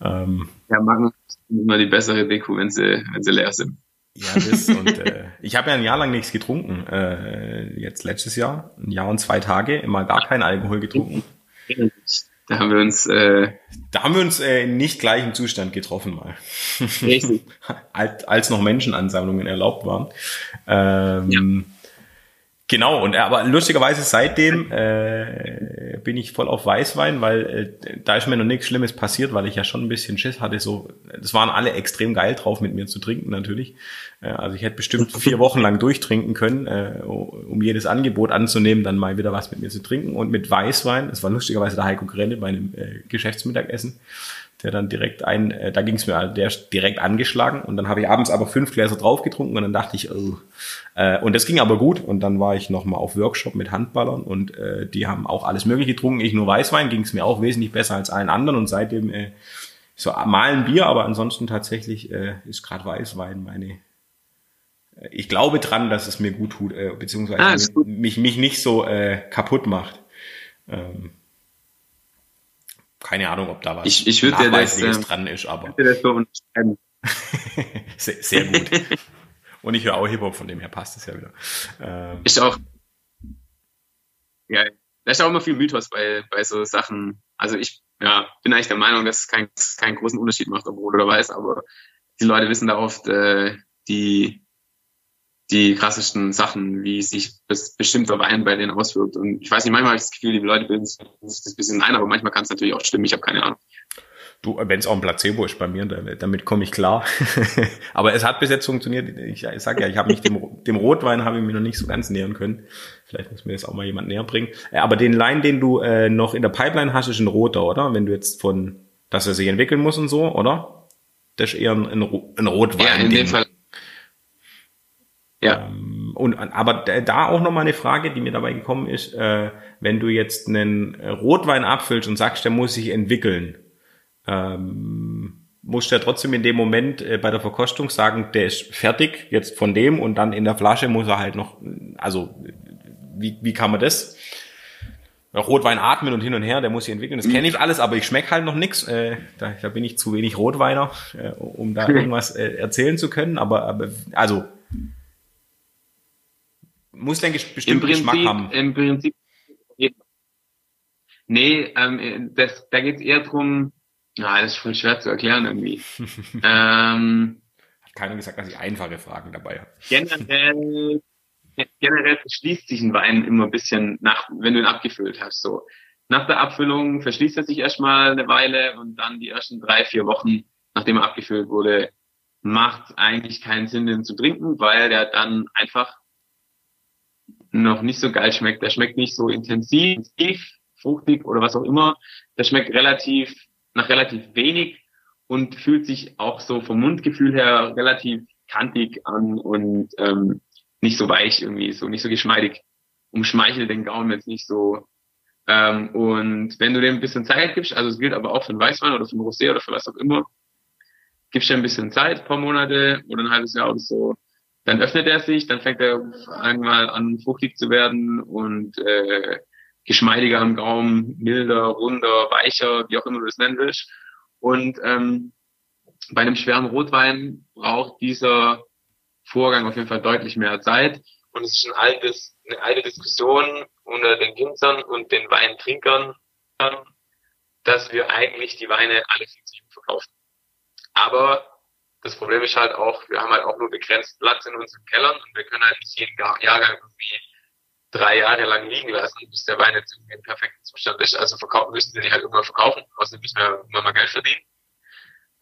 Ähm, ja, Magnum sind immer die bessere Deko, wenn sie, wenn sie leer sind. Ja, das und äh, ich habe ja ein Jahr lang nichts getrunken. Äh, jetzt letztes Jahr, ein Jahr und zwei Tage, immer gar keinen Alkohol getrunken. Da haben wir uns, äh, da haben wir uns äh, nicht gleich im Zustand getroffen mal. Richtig. als, als noch Menschenansammlungen erlaubt waren. Ähm, ja. Genau, und aber lustigerweise seitdem äh, bin ich voll auf Weißwein, weil äh, da ist mir noch nichts Schlimmes passiert, weil ich ja schon ein bisschen Schiss hatte. So, das waren alle extrem geil drauf, mit mir zu trinken natürlich. Äh, also ich hätte bestimmt vier Wochen lang durchtrinken können, äh, um jedes Angebot anzunehmen, dann mal wieder was mit mir zu trinken. Und mit Weißwein, das war lustigerweise der Heiko Grelle bei einem äh, Geschäftsmittagessen der dann direkt ein, äh, da ging es mir, der ist direkt angeschlagen und dann habe ich abends aber fünf Gläser drauf getrunken und dann dachte ich, oh. Äh, und das ging aber gut. Und dann war ich nochmal auf Workshop mit Handballern und äh, die haben auch alles mögliche getrunken, ich nur Weißwein, ging es mir auch wesentlich besser als allen anderen. Und seitdem äh, so mal ein Bier, aber ansonsten tatsächlich äh, ist gerade Weißwein meine äh, ich glaube dran, dass es mir gut tut, äh, beziehungsweise ah, mich, mich nicht so äh, kaputt macht. Ähm, keine Ahnung, ob da was ich, ich würde das, ähm, dran ist, aber das so sehr, sehr gut. Und ich höre auch Hip-Hop, von dem her passt es ja wieder. Ähm, ich auch. Ja, da ist auch immer viel Mythos bei, bei so Sachen. Also ich ja, bin eigentlich der Meinung, dass es keinen keinen großen Unterschied macht, ob rot oder weiß, aber die Leute wissen da oft äh, die die krassesten Sachen, wie sich das bestimmter Wein bei denen auswirkt. Und ich weiß nicht, manchmal habe ich das Gefühl, die Leute bilden sich das ein bisschen ein, aber manchmal kann es natürlich auch stimmen. Ich habe keine Ahnung. Du, wenn es auch ein Placebo ist bei mir, damit komme ich klar. aber es hat bis jetzt funktioniert. Ich, ich sage ja, ich habe mich dem, dem Rotwein habe ich mir noch nicht so ganz nähern können. Vielleicht muss mir das auch mal jemand näher bringen. Äh, aber den Lein, den du äh, noch in der Pipeline hast, ist ein roter, oder? Wenn du jetzt von, dass er sich entwickeln muss und so, oder? Das ist eher ein, ein, ein Rotwein. Ja, in dem Fall ja. Ähm, und, aber da auch nochmal eine Frage, die mir dabei gekommen ist, äh, wenn du jetzt einen Rotwein abfüllst und sagst, der muss sich entwickeln, ähm, musst ja trotzdem in dem Moment äh, bei der Verkostung sagen, der ist fertig jetzt von dem und dann in der Flasche muss er halt noch, also wie, wie kann man das? Rotwein atmen und hin und her, der muss sich entwickeln. Das kenne ich alles, aber ich schmecke halt noch nix. Äh, da, da bin ich zu wenig Rotweiner, äh, um da irgendwas äh, erzählen zu können. Aber, aber also muss, denke ich, bestimmt Im Prinzip, Geschmack haben. Im Prinzip. Nee, ähm, das, da geht es eher drum. Na, das ist voll schwer zu erklären irgendwie. ähm, Hat keiner gesagt, dass ich einfache Fragen dabei habe. Generell, generell verschließt sich ein Wein immer ein bisschen nach, wenn du ihn abgefüllt hast, so. Nach der Abfüllung verschließt er sich erstmal eine Weile und dann die ersten drei, vier Wochen, nachdem er abgefüllt wurde, macht eigentlich keinen Sinn, den zu trinken, weil der dann einfach noch nicht so geil schmeckt. Der schmeckt nicht so intensiv, fruchtig oder was auch immer. Der schmeckt relativ, nach relativ wenig und fühlt sich auch so vom Mundgefühl her relativ kantig an und ähm, nicht so weich irgendwie, so nicht so geschmeidig. Umschmeichelt den Gaumen jetzt nicht so. Ähm, und wenn du dem ein bisschen Zeit gibst, also es gilt aber auch für einen Weißwein oder für einen Rosé oder für was auch immer, gibst du ein bisschen Zeit, paar Monate oder ein halbes Jahr oder so, dann öffnet er sich, dann fängt er einmal an fruchtig zu werden und äh, geschmeidiger am Gaumen, milder, runder, weicher, wie auch immer du das nennen willst. Und ähm, bei einem schweren Rotwein braucht dieser Vorgang auf jeden Fall deutlich mehr Zeit. Und es ist ein altes, eine alte Diskussion unter den Winzern und den Weintrinkern, dass wir eigentlich die Weine alle viel zu verkaufen. Aber das Problem ist halt auch, wir haben halt auch nur begrenzt Platz in unseren Kellern und wir können halt nicht jeden Jahrgang irgendwie drei Jahre lang liegen lassen, bis der Wein jetzt irgendwie in perfektem Zustand ist. Also verkaufen müssen sie die halt irgendwann verkaufen, außerdem müssen wir immer mal Geld verdienen.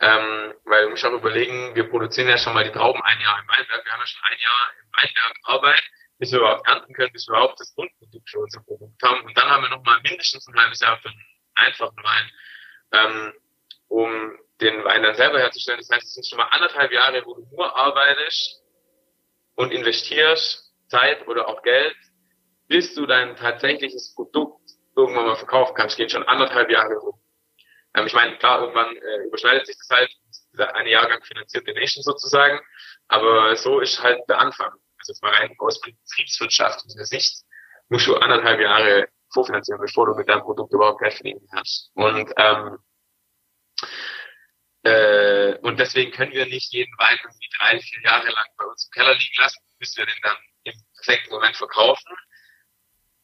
Ähm, weil du musst auch überlegen, wir produzieren ja schon mal die Trauben ein Jahr im Weinberg, wir haben ja schon ein Jahr im Weinberg Arbeit, bis wir überhaupt ernten können, bis wir überhaupt das Grundprodukt für unser Produkt haben. Und dann haben wir noch mal mindestens ein halbes Jahr für einen einfachen Wein, ähm, um den Wein dann selber herzustellen. Das heißt, es sind schon mal anderthalb Jahre, wo du nur arbeitest und investierst Zeit oder auch Geld, bis du dein tatsächliches Produkt irgendwann mal verkaufen kannst. Geht schon anderthalb Jahre rum. Ähm, ich meine, klar, irgendwann äh, überschneidet sich das halt. Dieser eine Jahrgang finanziert den nächsten sozusagen. Aber so ist halt der Anfang. Also jetzt mal rein aus betriebswirtschaftlicher Sicht musst du anderthalb Jahre vorfinanzieren, bevor du mit deinem Produkt überhaupt Geld verdienen kannst. Und ähm, äh, und deswegen können wir nicht jeden Wein irgendwie drei, vier Jahre lang bei uns im Keller liegen lassen, bis wir den dann im perfekten Moment verkaufen.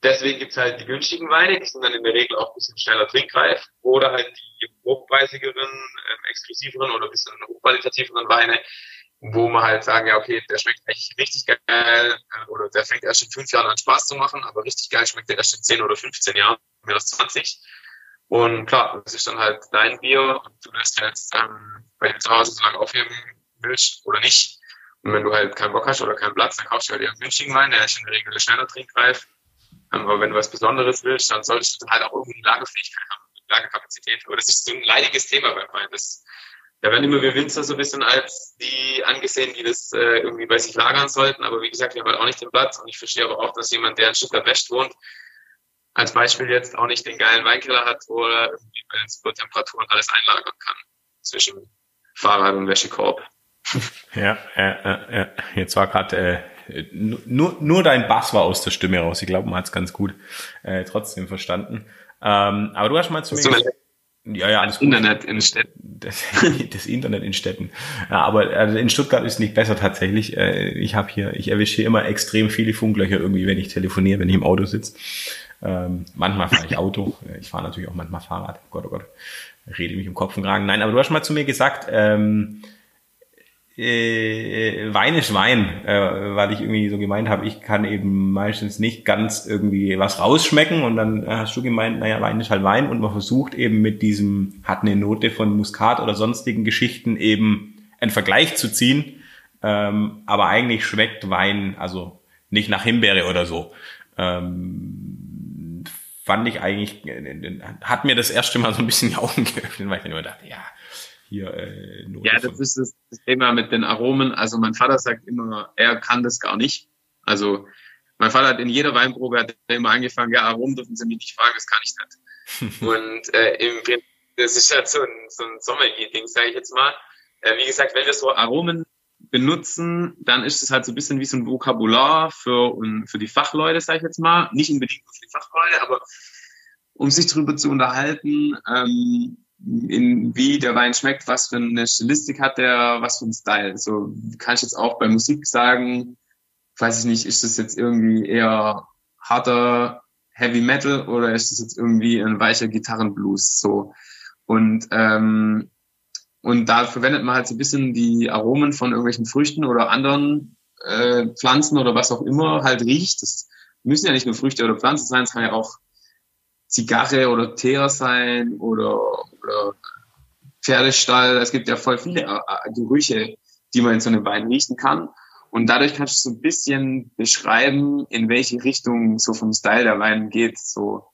Deswegen gibt's halt die günstigen Weine, die sind dann in der Regel auch ein bisschen schneller trinkreif. Oder halt die hochpreisigeren, ähm, exklusiveren oder ein bisschen hochqualitativeren Weine, wo man halt sagen, ja, okay, der schmeckt echt richtig geil äh, oder der fängt erst in fünf Jahren an Spaß zu machen, aber richtig geil schmeckt der erst in zehn oder 15 Jahren, mehr als 20. Und klar, das ist dann halt dein Bier und du lässt jetzt, ähm, wenn du zu Hause so lange aufheben willst oder nicht. Und wenn du halt keinen Bock hast oder keinen Platz, dann kaufst du halt einen günstigen Wein, der ist in der Regel schneller trinkreif. Aber wenn du was Besonderes willst, dann solltest du halt auch irgendwie Lagerfähigkeit haben, Lagerkapazität. Aber das ist so ein leidiges Thema beim Wein. Das da werden immer wir Winzer so ein bisschen als die angesehen, die das äh, irgendwie bei sich lagern sollten. Aber wie gesagt, wir haben halt auch nicht den Platz. Und ich verstehe aber auch, dass jemand, der in Stuttgart West wohnt, als Beispiel jetzt auch nicht den geilen Weinkeller hat, wo er irgendwie bei den super Temperaturen alles einlagern kann. Zwischen Fahrrad und Wäschekorb. Ja, äh, äh, jetzt war gerade äh, nur, nur dein Bass war aus der Stimme raus. Ich glaube, man hat es ganz gut äh, trotzdem verstanden. Ähm, aber du hast mal zu mir gesagt, ja, ja, alles das Internet in Städten. Das, das, Internet in Städten. Ja, aber also in Stuttgart ist nicht besser tatsächlich. Äh, ich habe hier, ich erwische hier immer extrem viele Funklöcher irgendwie, wenn ich telefoniere, wenn ich im Auto sitze. Ähm, manchmal fahre ich Auto. Ich fahre natürlich auch manchmal Fahrrad. Oh Gott, oh Gott. Rede mich im Kopf und Kragen. Nein, aber du hast mal zu mir gesagt, ähm, äh, Wein ist Wein, äh, weil ich irgendwie so gemeint habe, ich kann eben meistens nicht ganz irgendwie was rausschmecken. Und dann hast du gemeint, naja, Wein ist halt Wein. Und man versucht eben mit diesem, hat eine Note von Muskat oder sonstigen Geschichten eben einen Vergleich zu ziehen, ähm, aber eigentlich schmeckt Wein, also nicht nach Himbeere oder so. Ähm, fand ich eigentlich, hat mir das erste Mal so ein bisschen die Augen geöffnet, weil ich dann immer dachte, ja, hier äh, Note Ja, das ist das, Thema mit den Aromen. Also mein Vater sagt immer, er kann das gar nicht. Also mein Vater hat in jeder Weinprobe hat er immer angefangen, ja, Aromen dürfen Sie mich nicht fragen, das kann ich nicht. und äh, im Prinzip, das ist halt so ein, so ein Sommelier-Ding, sage ich jetzt mal. Äh, wie gesagt, wenn wir so Aromen benutzen, dann ist es halt so ein bisschen wie so ein Vokabular für, für die Fachleute, sage ich jetzt mal. Nicht unbedingt für die Fachleute, aber um sich darüber zu unterhalten, ähm, in wie der Wein schmeckt, was für eine Stilistik hat der, was für ein Style. So kann ich jetzt auch bei Musik sagen, weiß ich nicht, ist das jetzt irgendwie eher harter Heavy Metal oder ist das jetzt irgendwie ein weicher Gitarrenblues so und ähm, und da verwendet man halt so ein bisschen die Aromen von irgendwelchen Früchten oder anderen äh, Pflanzen oder was auch immer halt riecht. Das müssen ja nicht nur Früchte oder Pflanzen sein, es kann ja auch Zigarre oder Teer sein oder, oder Pferdestall. Es gibt ja voll viele äh, äh, Gerüche, die man in so einem Wein riechen kann. Und dadurch kannst du so ein bisschen beschreiben, in welche Richtung so vom Style der Wein geht. So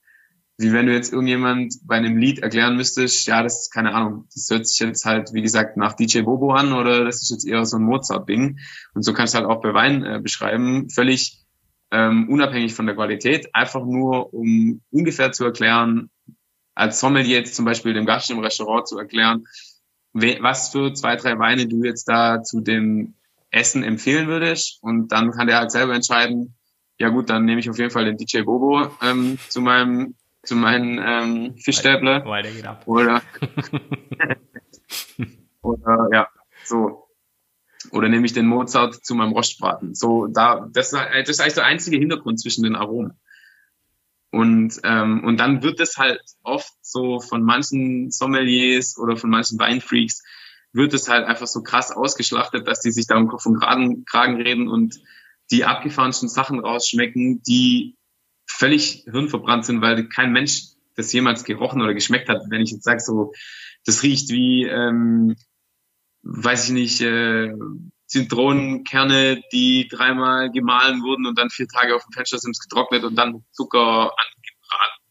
wie wenn du jetzt irgendjemand bei einem Lied erklären müsstest, ja, das ist keine Ahnung, das hört sich jetzt halt, wie gesagt, nach DJ Bobo an oder das ist jetzt eher so ein Mozart-Ding. Und so kannst du halt auch bei Wein äh, beschreiben, völlig ähm, unabhängig von der Qualität, einfach nur um ungefähr zu erklären, als Sommelier jetzt zum Beispiel dem Gast im Restaurant zu erklären, was für zwei, drei Weine du jetzt da zu dem Essen empfehlen würdest. Und dann kann der halt selber entscheiden, ja gut, dann nehme ich auf jeden Fall den DJ Bobo ähm, zu meinem zu meinen ähm, Fischstäble. Weiter geht ab. Oder, oder ja, so. Oder nehme ich den Mozart zu meinem Rostbraten. So, da, das, das ist eigentlich der einzige Hintergrund zwischen den Aromen. Und, ähm, und dann wird es halt oft so von manchen Sommeliers oder von manchen Weinfreaks wird es halt einfach so krass ausgeschlachtet, dass die sich da um Kopf und Kragen, Kragen reden und die abgefahrensten Sachen rausschmecken, die völlig hirnverbrannt sind, weil kein Mensch das jemals gerochen oder geschmeckt hat. Wenn ich jetzt sage, so, das riecht wie ähm, weiß ich nicht, äh, Zitronenkerne, die dreimal gemahlen wurden und dann vier Tage auf dem Fenstersims getrocknet und dann Zucker angebraten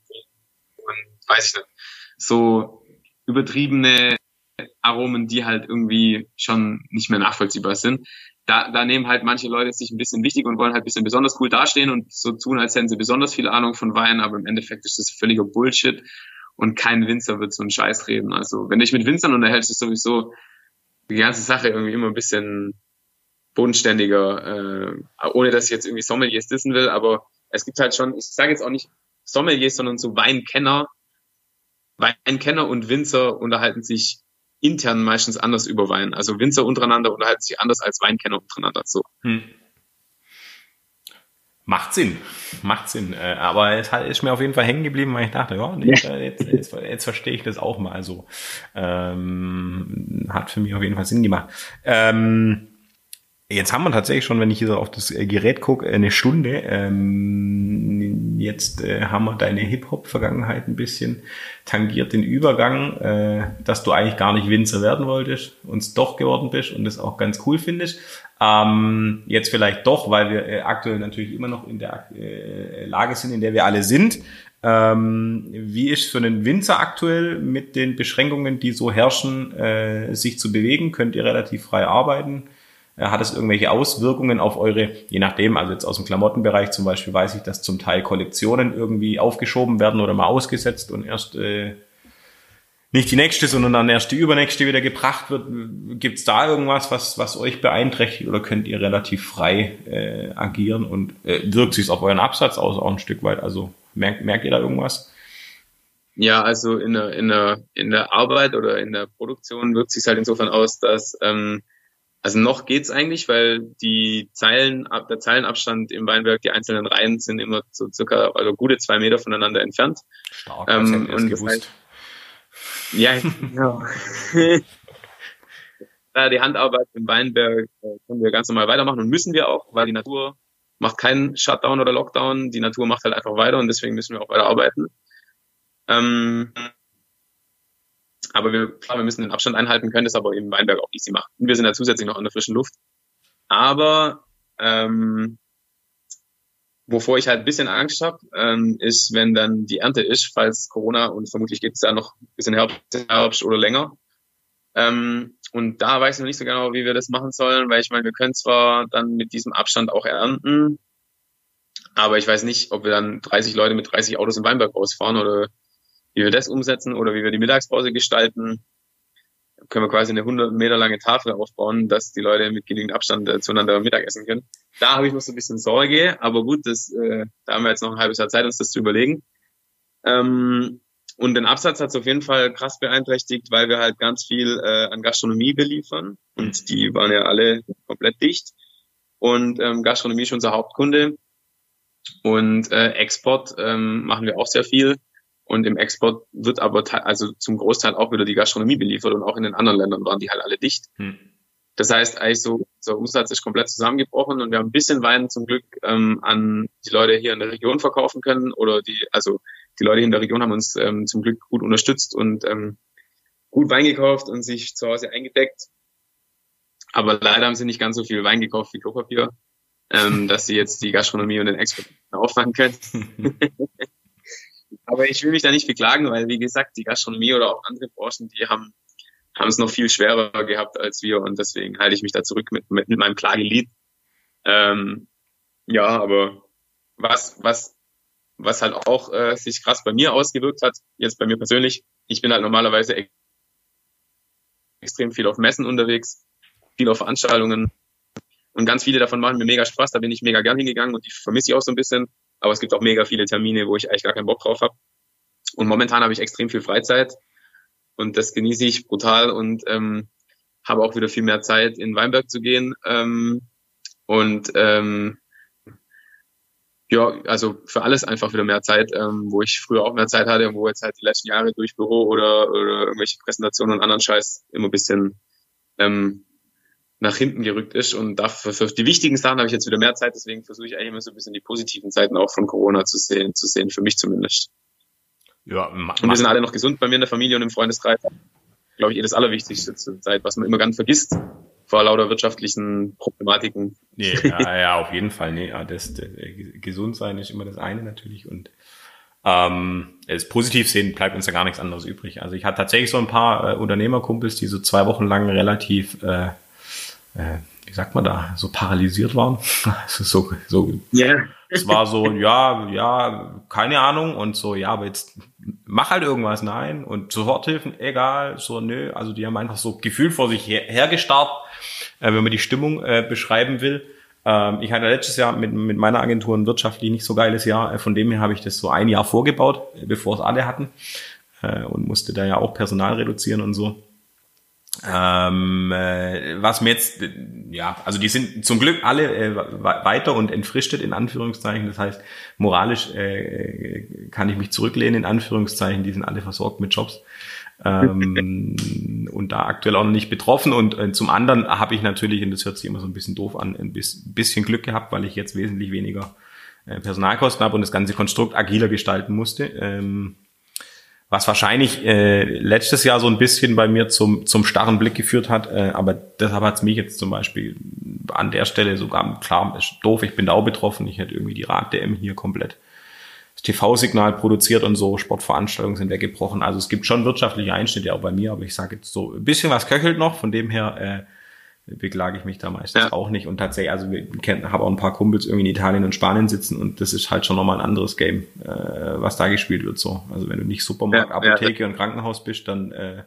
und weiß ich nicht. So übertriebene Aromen, die halt irgendwie schon nicht mehr nachvollziehbar sind. Da, da nehmen halt manche Leute sich ein bisschen wichtig und wollen halt ein bisschen besonders cool dastehen und so tun, als hätten sie besonders viel Ahnung von Wein, aber im Endeffekt ist das völliger Bullshit und kein Winzer wird so einen Scheiß reden. Also wenn du dich mit Winzern unterhältst, ist sowieso die ganze Sache irgendwie immer ein bisschen bodenständiger, äh, ohne dass ich jetzt irgendwie Sommeliers dissen will, aber es gibt halt schon, ich sage jetzt auch nicht Sommeliers, sondern so Weinkenner. Weinkenner und Winzer unterhalten sich intern meistens anders über Wein. Also Winzer untereinander unterhalten sich anders als Weinkenner untereinander. So. Hm. Macht Sinn, macht Sinn. Äh, aber es ist mir auf jeden Fall hängen geblieben, weil ich dachte, ja, jetzt, jetzt, jetzt, jetzt verstehe ich das auch mal so. Ähm, hat für mich auf jeden Fall Sinn gemacht. Ähm, Jetzt haben wir tatsächlich schon, wenn ich hier auf das äh, Gerät gucke, eine Stunde. Ähm, jetzt äh, haben wir deine Hip-Hop-Vergangenheit ein bisschen tangiert, den Übergang, äh, dass du eigentlich gar nicht Winzer werden wolltest, uns doch geworden bist und das auch ganz cool findest. Ähm, jetzt vielleicht doch, weil wir äh, aktuell natürlich immer noch in der äh, Lage sind, in der wir alle sind. Ähm, wie ist für einen Winzer aktuell mit den Beschränkungen, die so herrschen, äh, sich zu bewegen? Könnt ihr relativ frei arbeiten? Äh, hat es irgendwelche Auswirkungen auf eure, je nachdem, also jetzt aus dem Klamottenbereich zum Beispiel weiß ich, dass zum Teil Kollektionen irgendwie aufgeschoben werden oder mal ausgesetzt und erst äh, nicht die nächste, sondern dann erst die übernächste wieder gebracht wird. Gibt es da irgendwas, was, was euch beeinträchtigt oder könnt ihr relativ frei äh, agieren und äh, wirkt sich auf euren Absatz aus auch ein Stück weit? Also merkt, merkt ihr da irgendwas? Ja, also in der, in, der, in der Arbeit oder in der Produktion wirkt sich halt insofern aus, dass ähm, also noch geht's eigentlich, weil die Zeilen, der Zeilenabstand im Weinberg, die einzelnen Reihen sind immer so circa also gute zwei Meter voneinander entfernt. Stark, ähm, und das heißt, ja, genau. ja, die Handarbeit im Weinberg äh, können wir ganz normal weitermachen und müssen wir auch, weil die Natur macht keinen Shutdown oder Lockdown, die Natur macht halt einfach weiter und deswegen müssen wir auch weiter arbeiten. Ähm, aber wir, klar, wir müssen den Abstand einhalten, können das aber im Weinberg auch easy machen. Und wir sind ja zusätzlich noch an der frischen Luft. Aber ähm, wovor ich halt ein bisschen Angst habe, ähm, ist, wenn dann die Ernte ist, falls Corona und vermutlich geht es ja noch ein bisschen Herbst, Herbst oder länger. Ähm, und da weiß ich noch nicht so genau, wie wir das machen sollen, weil ich meine, wir können zwar dann mit diesem Abstand auch ernten, aber ich weiß nicht, ob wir dann 30 Leute mit 30 Autos im Weinberg ausfahren oder wie wir das umsetzen oder wie wir die Mittagspause gestalten. Können wir quasi eine 100 Meter lange Tafel aufbauen, dass die Leute mit genügend Abstand äh, zueinander Mittagessen können. Da habe ich noch so ein bisschen Sorge, aber gut, das, äh, da haben wir jetzt noch ein halbes Jahr Zeit, uns das zu überlegen. Ähm, und den Absatz hat es auf jeden Fall krass beeinträchtigt, weil wir halt ganz viel äh, an Gastronomie beliefern und die waren ja alle komplett dicht. Und ähm, Gastronomie ist unser Hauptkunde und äh, Export ähm, machen wir auch sehr viel. Und im Export wird aber also zum Großteil auch wieder die Gastronomie beliefert und auch in den anderen Ländern waren die halt alle dicht. Hm. Das heißt, eigentlich so, so Umsatz ist komplett zusammengebrochen und wir haben ein bisschen Wein zum Glück ähm, an die Leute hier in der Region verkaufen können oder die, also die Leute hier in der Region haben uns ähm, zum Glück gut unterstützt und ähm, gut Wein gekauft und sich zu Hause eingedeckt. Aber leider haben sie nicht ganz so viel Wein gekauft wie Klopapier, ähm, dass sie jetzt die Gastronomie und den Export auffangen können. Aber ich will mich da nicht beklagen, weil wie gesagt, die Gastronomie oder auch andere Branchen, die haben haben es noch viel schwerer gehabt als wir und deswegen halte ich mich da zurück mit, mit, mit meinem Klagelied. Ähm, ja, aber was, was, was halt auch äh, sich krass bei mir ausgewirkt hat, jetzt bei mir persönlich, ich bin halt normalerweise ex extrem viel auf Messen unterwegs, viel auf Veranstaltungen und ganz viele davon machen mir mega Spaß, da bin ich mega gern hingegangen und die vermisse ich auch so ein bisschen. Aber es gibt auch mega viele Termine, wo ich eigentlich gar keinen Bock drauf habe. Und momentan habe ich extrem viel Freizeit und das genieße ich brutal und ähm, habe auch wieder viel mehr Zeit, in Weinberg zu gehen. Ähm, und ähm, ja, also für alles einfach wieder mehr Zeit, ähm, wo ich früher auch mehr Zeit hatte und wo jetzt halt die letzten Jahre durch Büro oder, oder irgendwelche Präsentationen und anderen Scheiß immer ein bisschen ähm, nach hinten gerückt ist. Und dafür, für die wichtigen Sachen habe ich jetzt wieder mehr Zeit, deswegen versuche ich eigentlich immer so ein bisschen die positiven Seiten auch von Corona zu sehen, zu sehen, für mich zumindest. Ja, und wir sind alle noch gesund bei mir in der Familie und im Freundeskreis. Glaube ich, eh das Allerwichtigste zur Zeit, was man immer ganz vergisst vor lauter wirtschaftlichen Problematiken. Nee, ja, ja, auf jeden Fall. Nee, ja, das, das, gesund sein ist immer das eine natürlich und ähm, es positiv sehen bleibt uns ja gar nichts anderes übrig. Also ich hatte tatsächlich so ein paar äh, Unternehmerkumpels, die so zwei Wochen lang relativ äh, äh, wie sagt man da, so paralysiert waren. Also so, so, yeah. es war so, ja, ja, keine Ahnung und so, ja, aber jetzt mach halt irgendwas, nein und Soforthilfen, egal, so, nö, also die haben einfach so Gefühl vor sich her, hergestarrt, äh, wenn man die Stimmung äh, beschreiben will. Ähm, ich hatte letztes Jahr mit, mit meiner Agentur ein wirtschaftlich nicht so geiles Jahr, äh, von dem her habe ich das so ein Jahr vorgebaut, äh, bevor es alle hatten äh, und musste da ja auch Personal reduzieren und so. Ähm, äh, was mir jetzt, äh, ja, also die sind zum Glück alle äh, weiter und entfrischtet in Anführungszeichen. Das heißt, moralisch äh, kann ich mich zurücklehnen in Anführungszeichen. Die sind alle versorgt mit Jobs ähm, und da aktuell auch noch nicht betroffen. Und äh, zum anderen habe ich natürlich, und das hört sich immer so ein bisschen doof an, ein bisschen Glück gehabt, weil ich jetzt wesentlich weniger äh, Personalkosten habe und das ganze Konstrukt agiler gestalten musste. Ähm, was wahrscheinlich äh, letztes Jahr so ein bisschen bei mir zum, zum starren Blick geführt hat, äh, aber deshalb hat es mich jetzt zum Beispiel an der Stelle sogar, klar, ist doof, ich bin da auch betroffen, ich hätte irgendwie die Rad-DM hier komplett das TV-Signal produziert und so, Sportveranstaltungen sind weggebrochen, also es gibt schon wirtschaftliche Einschnitte auch bei mir, aber ich sage jetzt so, ein bisschen was köchelt noch, von dem her äh, beklage ich mich da meistens ja. auch nicht. Und tatsächlich, also wir kennen, haben auch ein paar Kumpels irgendwie in Italien und Spanien sitzen und das ist halt schon nochmal ein anderes Game, äh, was da gespielt wird. So, also wenn du nicht Supermarkt, ja, Apotheke ja. und Krankenhaus bist, dann äh,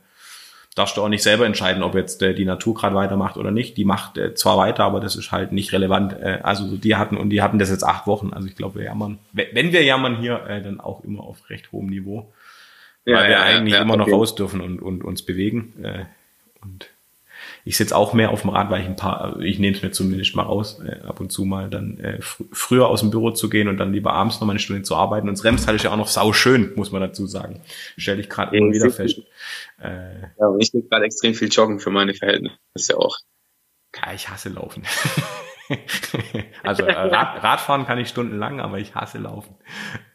darfst du auch nicht selber entscheiden, ob jetzt äh, die Natur gerade weitermacht oder nicht. Die macht äh, zwar weiter, aber das ist halt nicht relevant. Äh, also die hatten und die hatten das jetzt acht Wochen. Also ich glaube, wir jammern, wenn wir jammern hier, äh, dann auch immer auf recht hohem Niveau, weil wir eigentlich immer noch raus dürfen und, und uns bewegen. Äh, und ich sitze auch mehr auf dem Rad, weil ich ein paar, ich nehme es mir zumindest mal raus, äh, ab und zu mal dann äh, fr früher aus dem Büro zu gehen und dann lieber abends noch mal eine Stunde zu arbeiten. Und das Remstal ist ja auch noch sau schön, muss man dazu sagen. Stelle ich gerade immer wieder fest. Äh, ja, ich bin gerade extrem viel joggen für meine Verhältnisse auch. Ja, ich hasse Laufen. also äh, Rad, Radfahren kann ich stundenlang, aber ich hasse Laufen.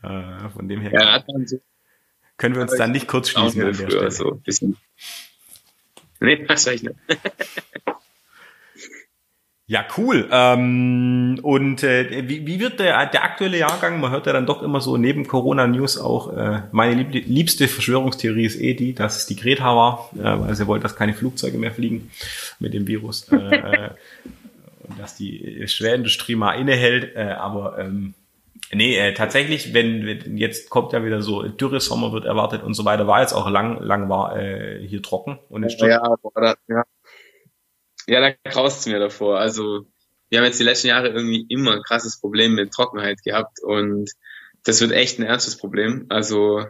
Äh, von dem her ja, können wir uns dann nicht kurz schließen an der Stelle. So bisschen Nee, das ich nicht. Ja, cool. Ähm, und äh, wie, wie wird der, der aktuelle Jahrgang? Man hört ja dann doch immer so neben Corona-News auch, äh, meine lieb liebste Verschwörungstheorie ist eh die, dass es die Greta war, äh, weil sie wollte, dass keine Flugzeuge mehr fliegen mit dem Virus. Äh, äh und dass die Schwerindustrie mal innehält. Äh, aber ähm, Nee, äh, tatsächlich, wenn, jetzt kommt ja wieder so Dürre Sommer wird erwartet und so weiter, war jetzt auch lang, lang war äh, hier trocken und ist ja, da, ja. ja, da graust mir davor. Also wir haben jetzt die letzten Jahre irgendwie immer ein krasses Problem mit Trockenheit gehabt und das wird echt ein ernstes Problem. Also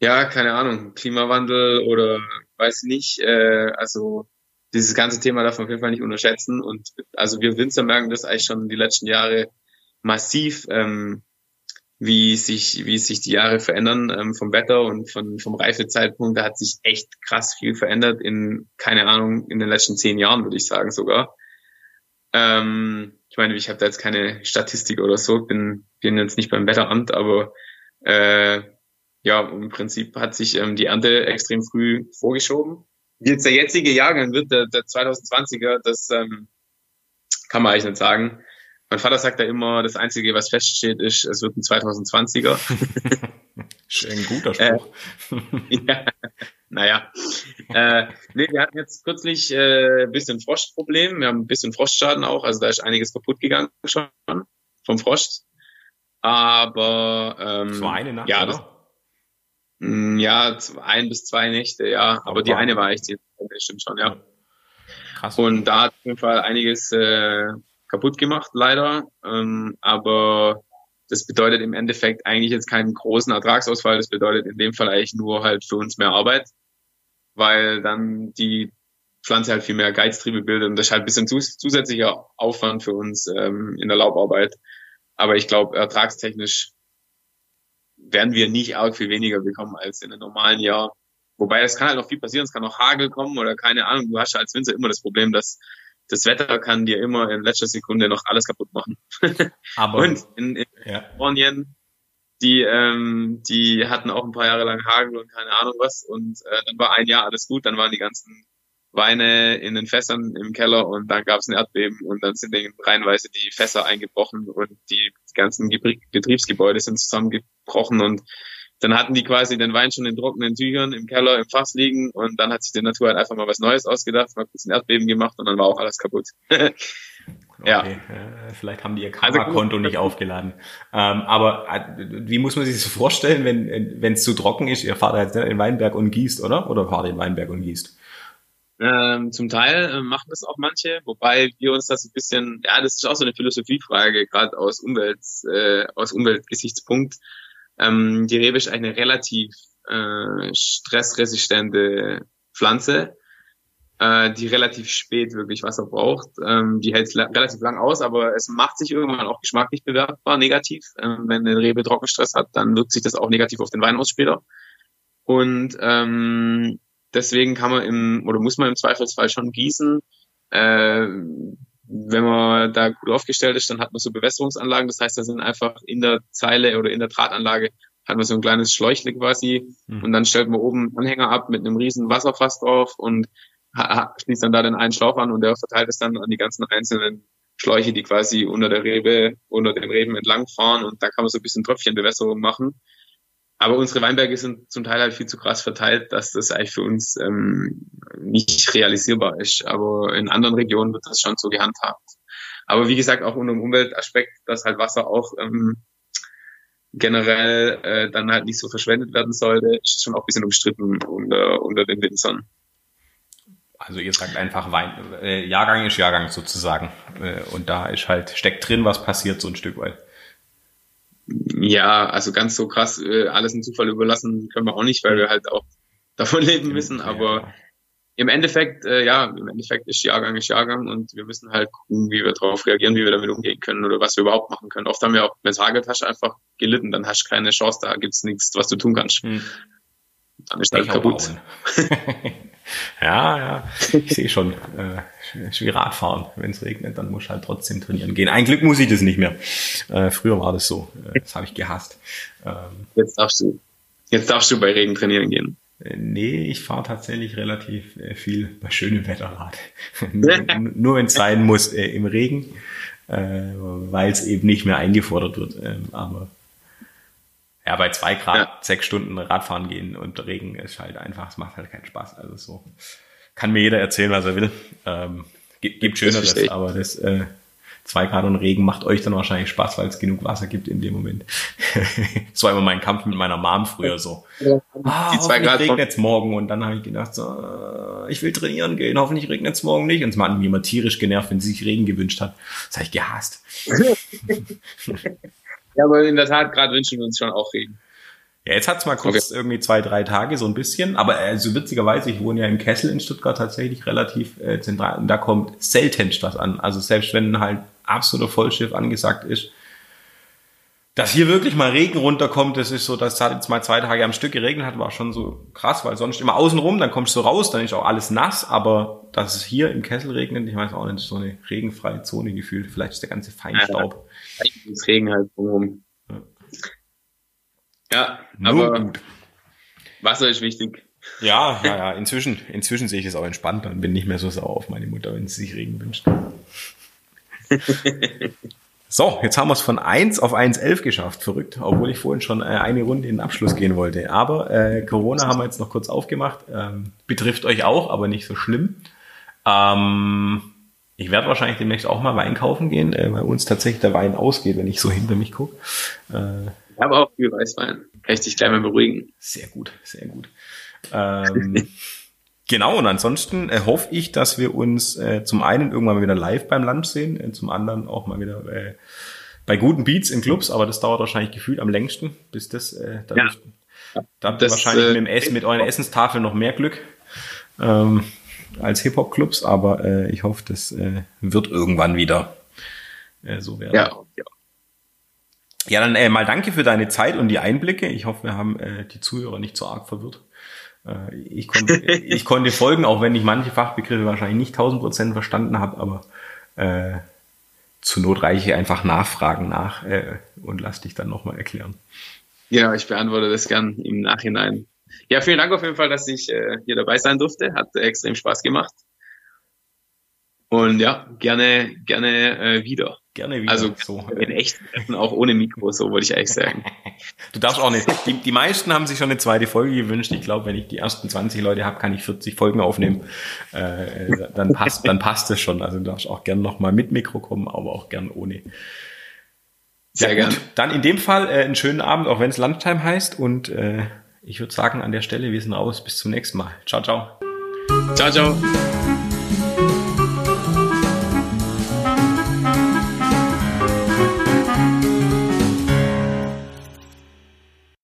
ja, keine Ahnung, Klimawandel oder weiß nicht. Äh, also dieses ganze Thema darf man auf jeden Fall nicht unterschätzen und also wir Winzer merken das eigentlich schon die letzten Jahre massiv, ähm, wie sich, wie sich die Jahre verändern ähm, vom Wetter und von, vom Reifezeitpunkt. Da hat sich echt krass viel verändert in, keine Ahnung, in den letzten zehn Jahren, würde ich sagen sogar. Ähm, ich meine, ich habe da jetzt keine Statistik oder so, bin, bin jetzt nicht beim Wetteramt, aber äh, ja, im Prinzip hat sich ähm, die Ernte extrem früh vorgeschoben. Jetzt der jetzige Jahrgang wird der, der 2020er, das ähm, kann man eigentlich nicht sagen. Mein Vater sagt da immer, das Einzige, was feststeht, ist, es wird ein 2020er. ein guter Spruch. Äh, ja, naja. Äh, nee, wir hatten jetzt kürzlich äh, ein bisschen Frostproblem. Wir haben ein bisschen Frostschaden auch. Also da ist einiges kaputt gegangen schon vom Frost. Aber ähm, das war eine Nacht, ja, das, mh, mm, ja, ein bis zwei Nächte, ja. Aber, Aber die eine war echt, die stimmt schon, ja. Krass. Und da hat auf jeden Fall einiges äh, kaputt gemacht, leider. Ähm, aber das bedeutet im Endeffekt eigentlich jetzt keinen großen Ertragsausfall. Das bedeutet in dem Fall eigentlich nur halt für uns mehr Arbeit, weil dann die Pflanze halt viel mehr Geiztriebe bildet und das ist halt ein bisschen zus zusätzlicher Aufwand für uns ähm, in der Laubarbeit. Aber ich glaube, ertragstechnisch werden wir nicht arg viel weniger bekommen als in einem normalen Jahr. Wobei es kann halt noch viel passieren, es kann noch Hagel kommen oder keine Ahnung. Du hast ja als Winzer immer das Problem, dass das Wetter kann dir immer in letzter Sekunde noch alles kaputt machen. Aber und in, in ja. Kalifornien, die ähm, die hatten auch ein paar Jahre lang Hagel und keine Ahnung was und äh, dann war ein Jahr alles gut, dann waren die ganzen Weine in den Fässern im Keller und dann gab es ein Erdbeben und dann sind denen reihenweise die Fässer eingebrochen und die ganzen Betriebsgebäude sind zusammengebrochen und dann hatten die quasi den Wein schon in trockenen Tüchern im Keller im Fass liegen und dann hat sich die Natur halt einfach mal was Neues ausgedacht, mal kurz ein Erdbeben gemacht und dann war auch alles kaputt. ja. Okay. Äh, vielleicht haben die ihr also Kamerakonto also, nicht aufgeladen. Ähm, aber äh, wie muss man sich das vorstellen, wenn wenn es zu trocken ist? Ihr fahrt jetzt in den Weinberg und gießt, oder? Oder fahrt ihr in den Weinberg und gießt? Ähm, zum Teil äh, machen das auch manche, wobei wir uns das ein bisschen, ja, das ist auch so eine Philosophiefrage, gerade aus Umwelt, äh, aus Umweltgesichtspunkt. Ähm, die Rebe ist eine relativ äh, stressresistente Pflanze. äh, die relativ spät wirklich Wasser braucht. Ähm, die hält relativ lang aus, aber es macht sich irgendwann auch geschmacklich bewertbar negativ. Ähm, wenn eine Rebe Trockenstress hat, dann wirkt sich das auch negativ auf den Wein aus später. Und ähm, deswegen kann man im oder muss man im Zweifelsfall schon gießen. Äh, wenn man da gut aufgestellt ist, dann hat man so Bewässerungsanlagen. Das heißt, da sind einfach in der Zeile oder in der Drahtanlage hat man so ein kleines Schläuchle quasi mhm. und dann stellt man oben einen Anhänger ab mit einem riesen Wasserfass drauf und schließt dann da den einen Schlauch an und der verteilt es dann an die ganzen einzelnen Schläuche, die quasi unter der Rebe, unter den Reben entlang fahren und da kann man so ein bisschen Tröpfchenbewässerung machen. Aber unsere Weinberge sind zum Teil halt viel zu krass verteilt, dass das eigentlich für uns ähm, nicht realisierbar ist. Aber in anderen Regionen wird das schon so gehandhabt. Aber wie gesagt, auch unter dem Umweltaspekt, dass halt Wasser auch ähm, generell äh, dann halt nicht so verschwendet werden sollte, ist schon auch ein bisschen umstritten unter, unter den Winzern. Also ihr sagt einfach Wein, äh, Jahrgang ist Jahrgang sozusagen. Äh, und da ist halt, steckt drin, was passiert so ein Stück weit. Ja, also ganz so krass äh, alles im Zufall überlassen können wir auch nicht, weil wir halt auch davon leben müssen. Aber im Endeffekt, äh, ja, im Endeffekt ist Jahrgang ist Jahrgang und wir müssen halt gucken, wie wir darauf reagieren, wie wir damit umgehen können oder was wir überhaupt machen können. Oft haben wir auch mit Hageltasche einfach gelitten, dann hast du keine Chance, da gibt's nichts, was du tun kannst. Hm. Dann ist halt kaputt. ja, ja, ich sehe schon. Äh, wie Radfahren. Wenn es regnet, dann muss ich halt trotzdem trainieren gehen. Ein Glück muss ich das nicht mehr. Äh, früher war das so. Äh, das habe ich gehasst. Ähm, jetzt darfst du. Jetzt darfst du bei Regen trainieren gehen. Äh, nee, ich fahre tatsächlich relativ äh, viel bei schönem Wetterrad. nur, nur wenn es sein muss äh, im Regen, äh, weil es eben nicht mehr eingefordert wird. Ähm, aber ja, bei zwei Grad ja. sechs Stunden Radfahren gehen und Regen ist halt einfach, es macht halt keinen Spaß. Also so kann mir jeder erzählen, was er will. Ähm, gibt Schöneres, das aber das äh, zwei Grad und Regen macht euch dann wahrscheinlich Spaß, weil es genug Wasser gibt in dem Moment. das war immer mein Kampf mit meiner Mom früher so. Ah, die zwei Grad regnet es morgen und dann habe ich gedacht, so, äh, ich will trainieren gehen, hoffentlich regnet es morgen nicht. Und es hat mich immer tierisch genervt, wenn sie sich Regen gewünscht hat. Das habe ich gehasst. ja, aber in der Tat, gerade wünschen wir uns schon auch Regen. Ja, jetzt hat's mal kurz okay. irgendwie zwei, drei Tage so ein bisschen, aber also witzigerweise, ich wohne ja im Kessel in Stuttgart tatsächlich relativ äh, zentral und da kommt seltenst was an. Also selbst wenn halt absoluter Vollschiff angesagt ist, dass hier wirklich mal Regen runterkommt, das ist so, das hat jetzt mal zwei Tage am Stück geregnet hat, war schon so krass, weil sonst immer außen rum, dann kommst du raus, dann ist auch alles nass, aber dass es hier im Kessel regnet, ich weiß auch nicht, so eine regenfreie Zone gefühlt, vielleicht ist der ganze Feinstaub. Ja, das Regen halt rum. Ja, Nur aber gut. Wasser ist wichtig. Ja, ja, ja, inzwischen, inzwischen sehe ich es auch entspannt und bin nicht mehr so sauer auf meine Mutter, wenn sie sich Regen wünscht. so, jetzt haben wir es von 1 auf 1,11 geschafft. Verrückt, obwohl ich vorhin schon äh, eine Runde in den Abschluss gehen wollte. Aber äh, Corona haben wir jetzt noch kurz aufgemacht. Ähm, betrifft euch auch, aber nicht so schlimm. Ähm, ich werde wahrscheinlich demnächst auch mal Wein kaufen gehen, äh, weil uns tatsächlich der Wein ausgeht, wenn ich so hinter mich gucke. Äh, ich habe auch viel Weißwein. Kann ich dich gleich mal beruhigen. Sehr gut, sehr gut. Ähm, genau, und ansonsten äh, hoffe ich, dass wir uns äh, zum einen irgendwann mal wieder live beim Lunch sehen, äh, zum anderen auch mal wieder äh, bei guten Beats in Clubs, aber das dauert wahrscheinlich gefühlt am längsten, bis das äh, da, ja. da habt ihr wahrscheinlich äh, mit, dem Essen, mit euren Essenstafel noch mehr Glück ähm, als Hip-Hop-Clubs, aber äh, ich hoffe, das äh, wird irgendwann wieder äh, so werden. Ja, ja. Ja, dann äh, mal danke für deine Zeit und die Einblicke. Ich hoffe, wir haben äh, die Zuhörer nicht so arg verwirrt. Äh, ich, konnte, ich konnte folgen, auch wenn ich manche Fachbegriffe wahrscheinlich nicht tausend Prozent verstanden habe, aber äh, zur Not reiche ich einfach Nachfragen nach äh, und lass dich dann nochmal erklären. Ja, ich beantworte das gern im Nachhinein. Ja, vielen Dank auf jeden Fall, dass ich äh, hier dabei sein durfte. Hat extrem Spaß gemacht. Und ja, gerne, gerne äh, wieder. Gerne wieder. Also so. in echt auch ohne Mikro, so wollte ich eigentlich sagen. du darfst auch nicht. Die, die meisten haben sich schon eine zweite Folge gewünscht. Ich glaube, wenn ich die ersten 20 Leute habe, kann ich 40 Folgen aufnehmen. Äh, dann passt, dann passt es schon. Also du darfst auch gerne nochmal mit Mikro kommen, aber auch gern ohne. Sehr ja, gut. Dann in dem Fall äh, einen schönen Abend, auch wenn es Lunchtime heißt. Und äh, ich würde sagen, an der Stelle, wir sind raus. Bis zum nächsten Mal. Ciao, ciao. Ciao, ciao.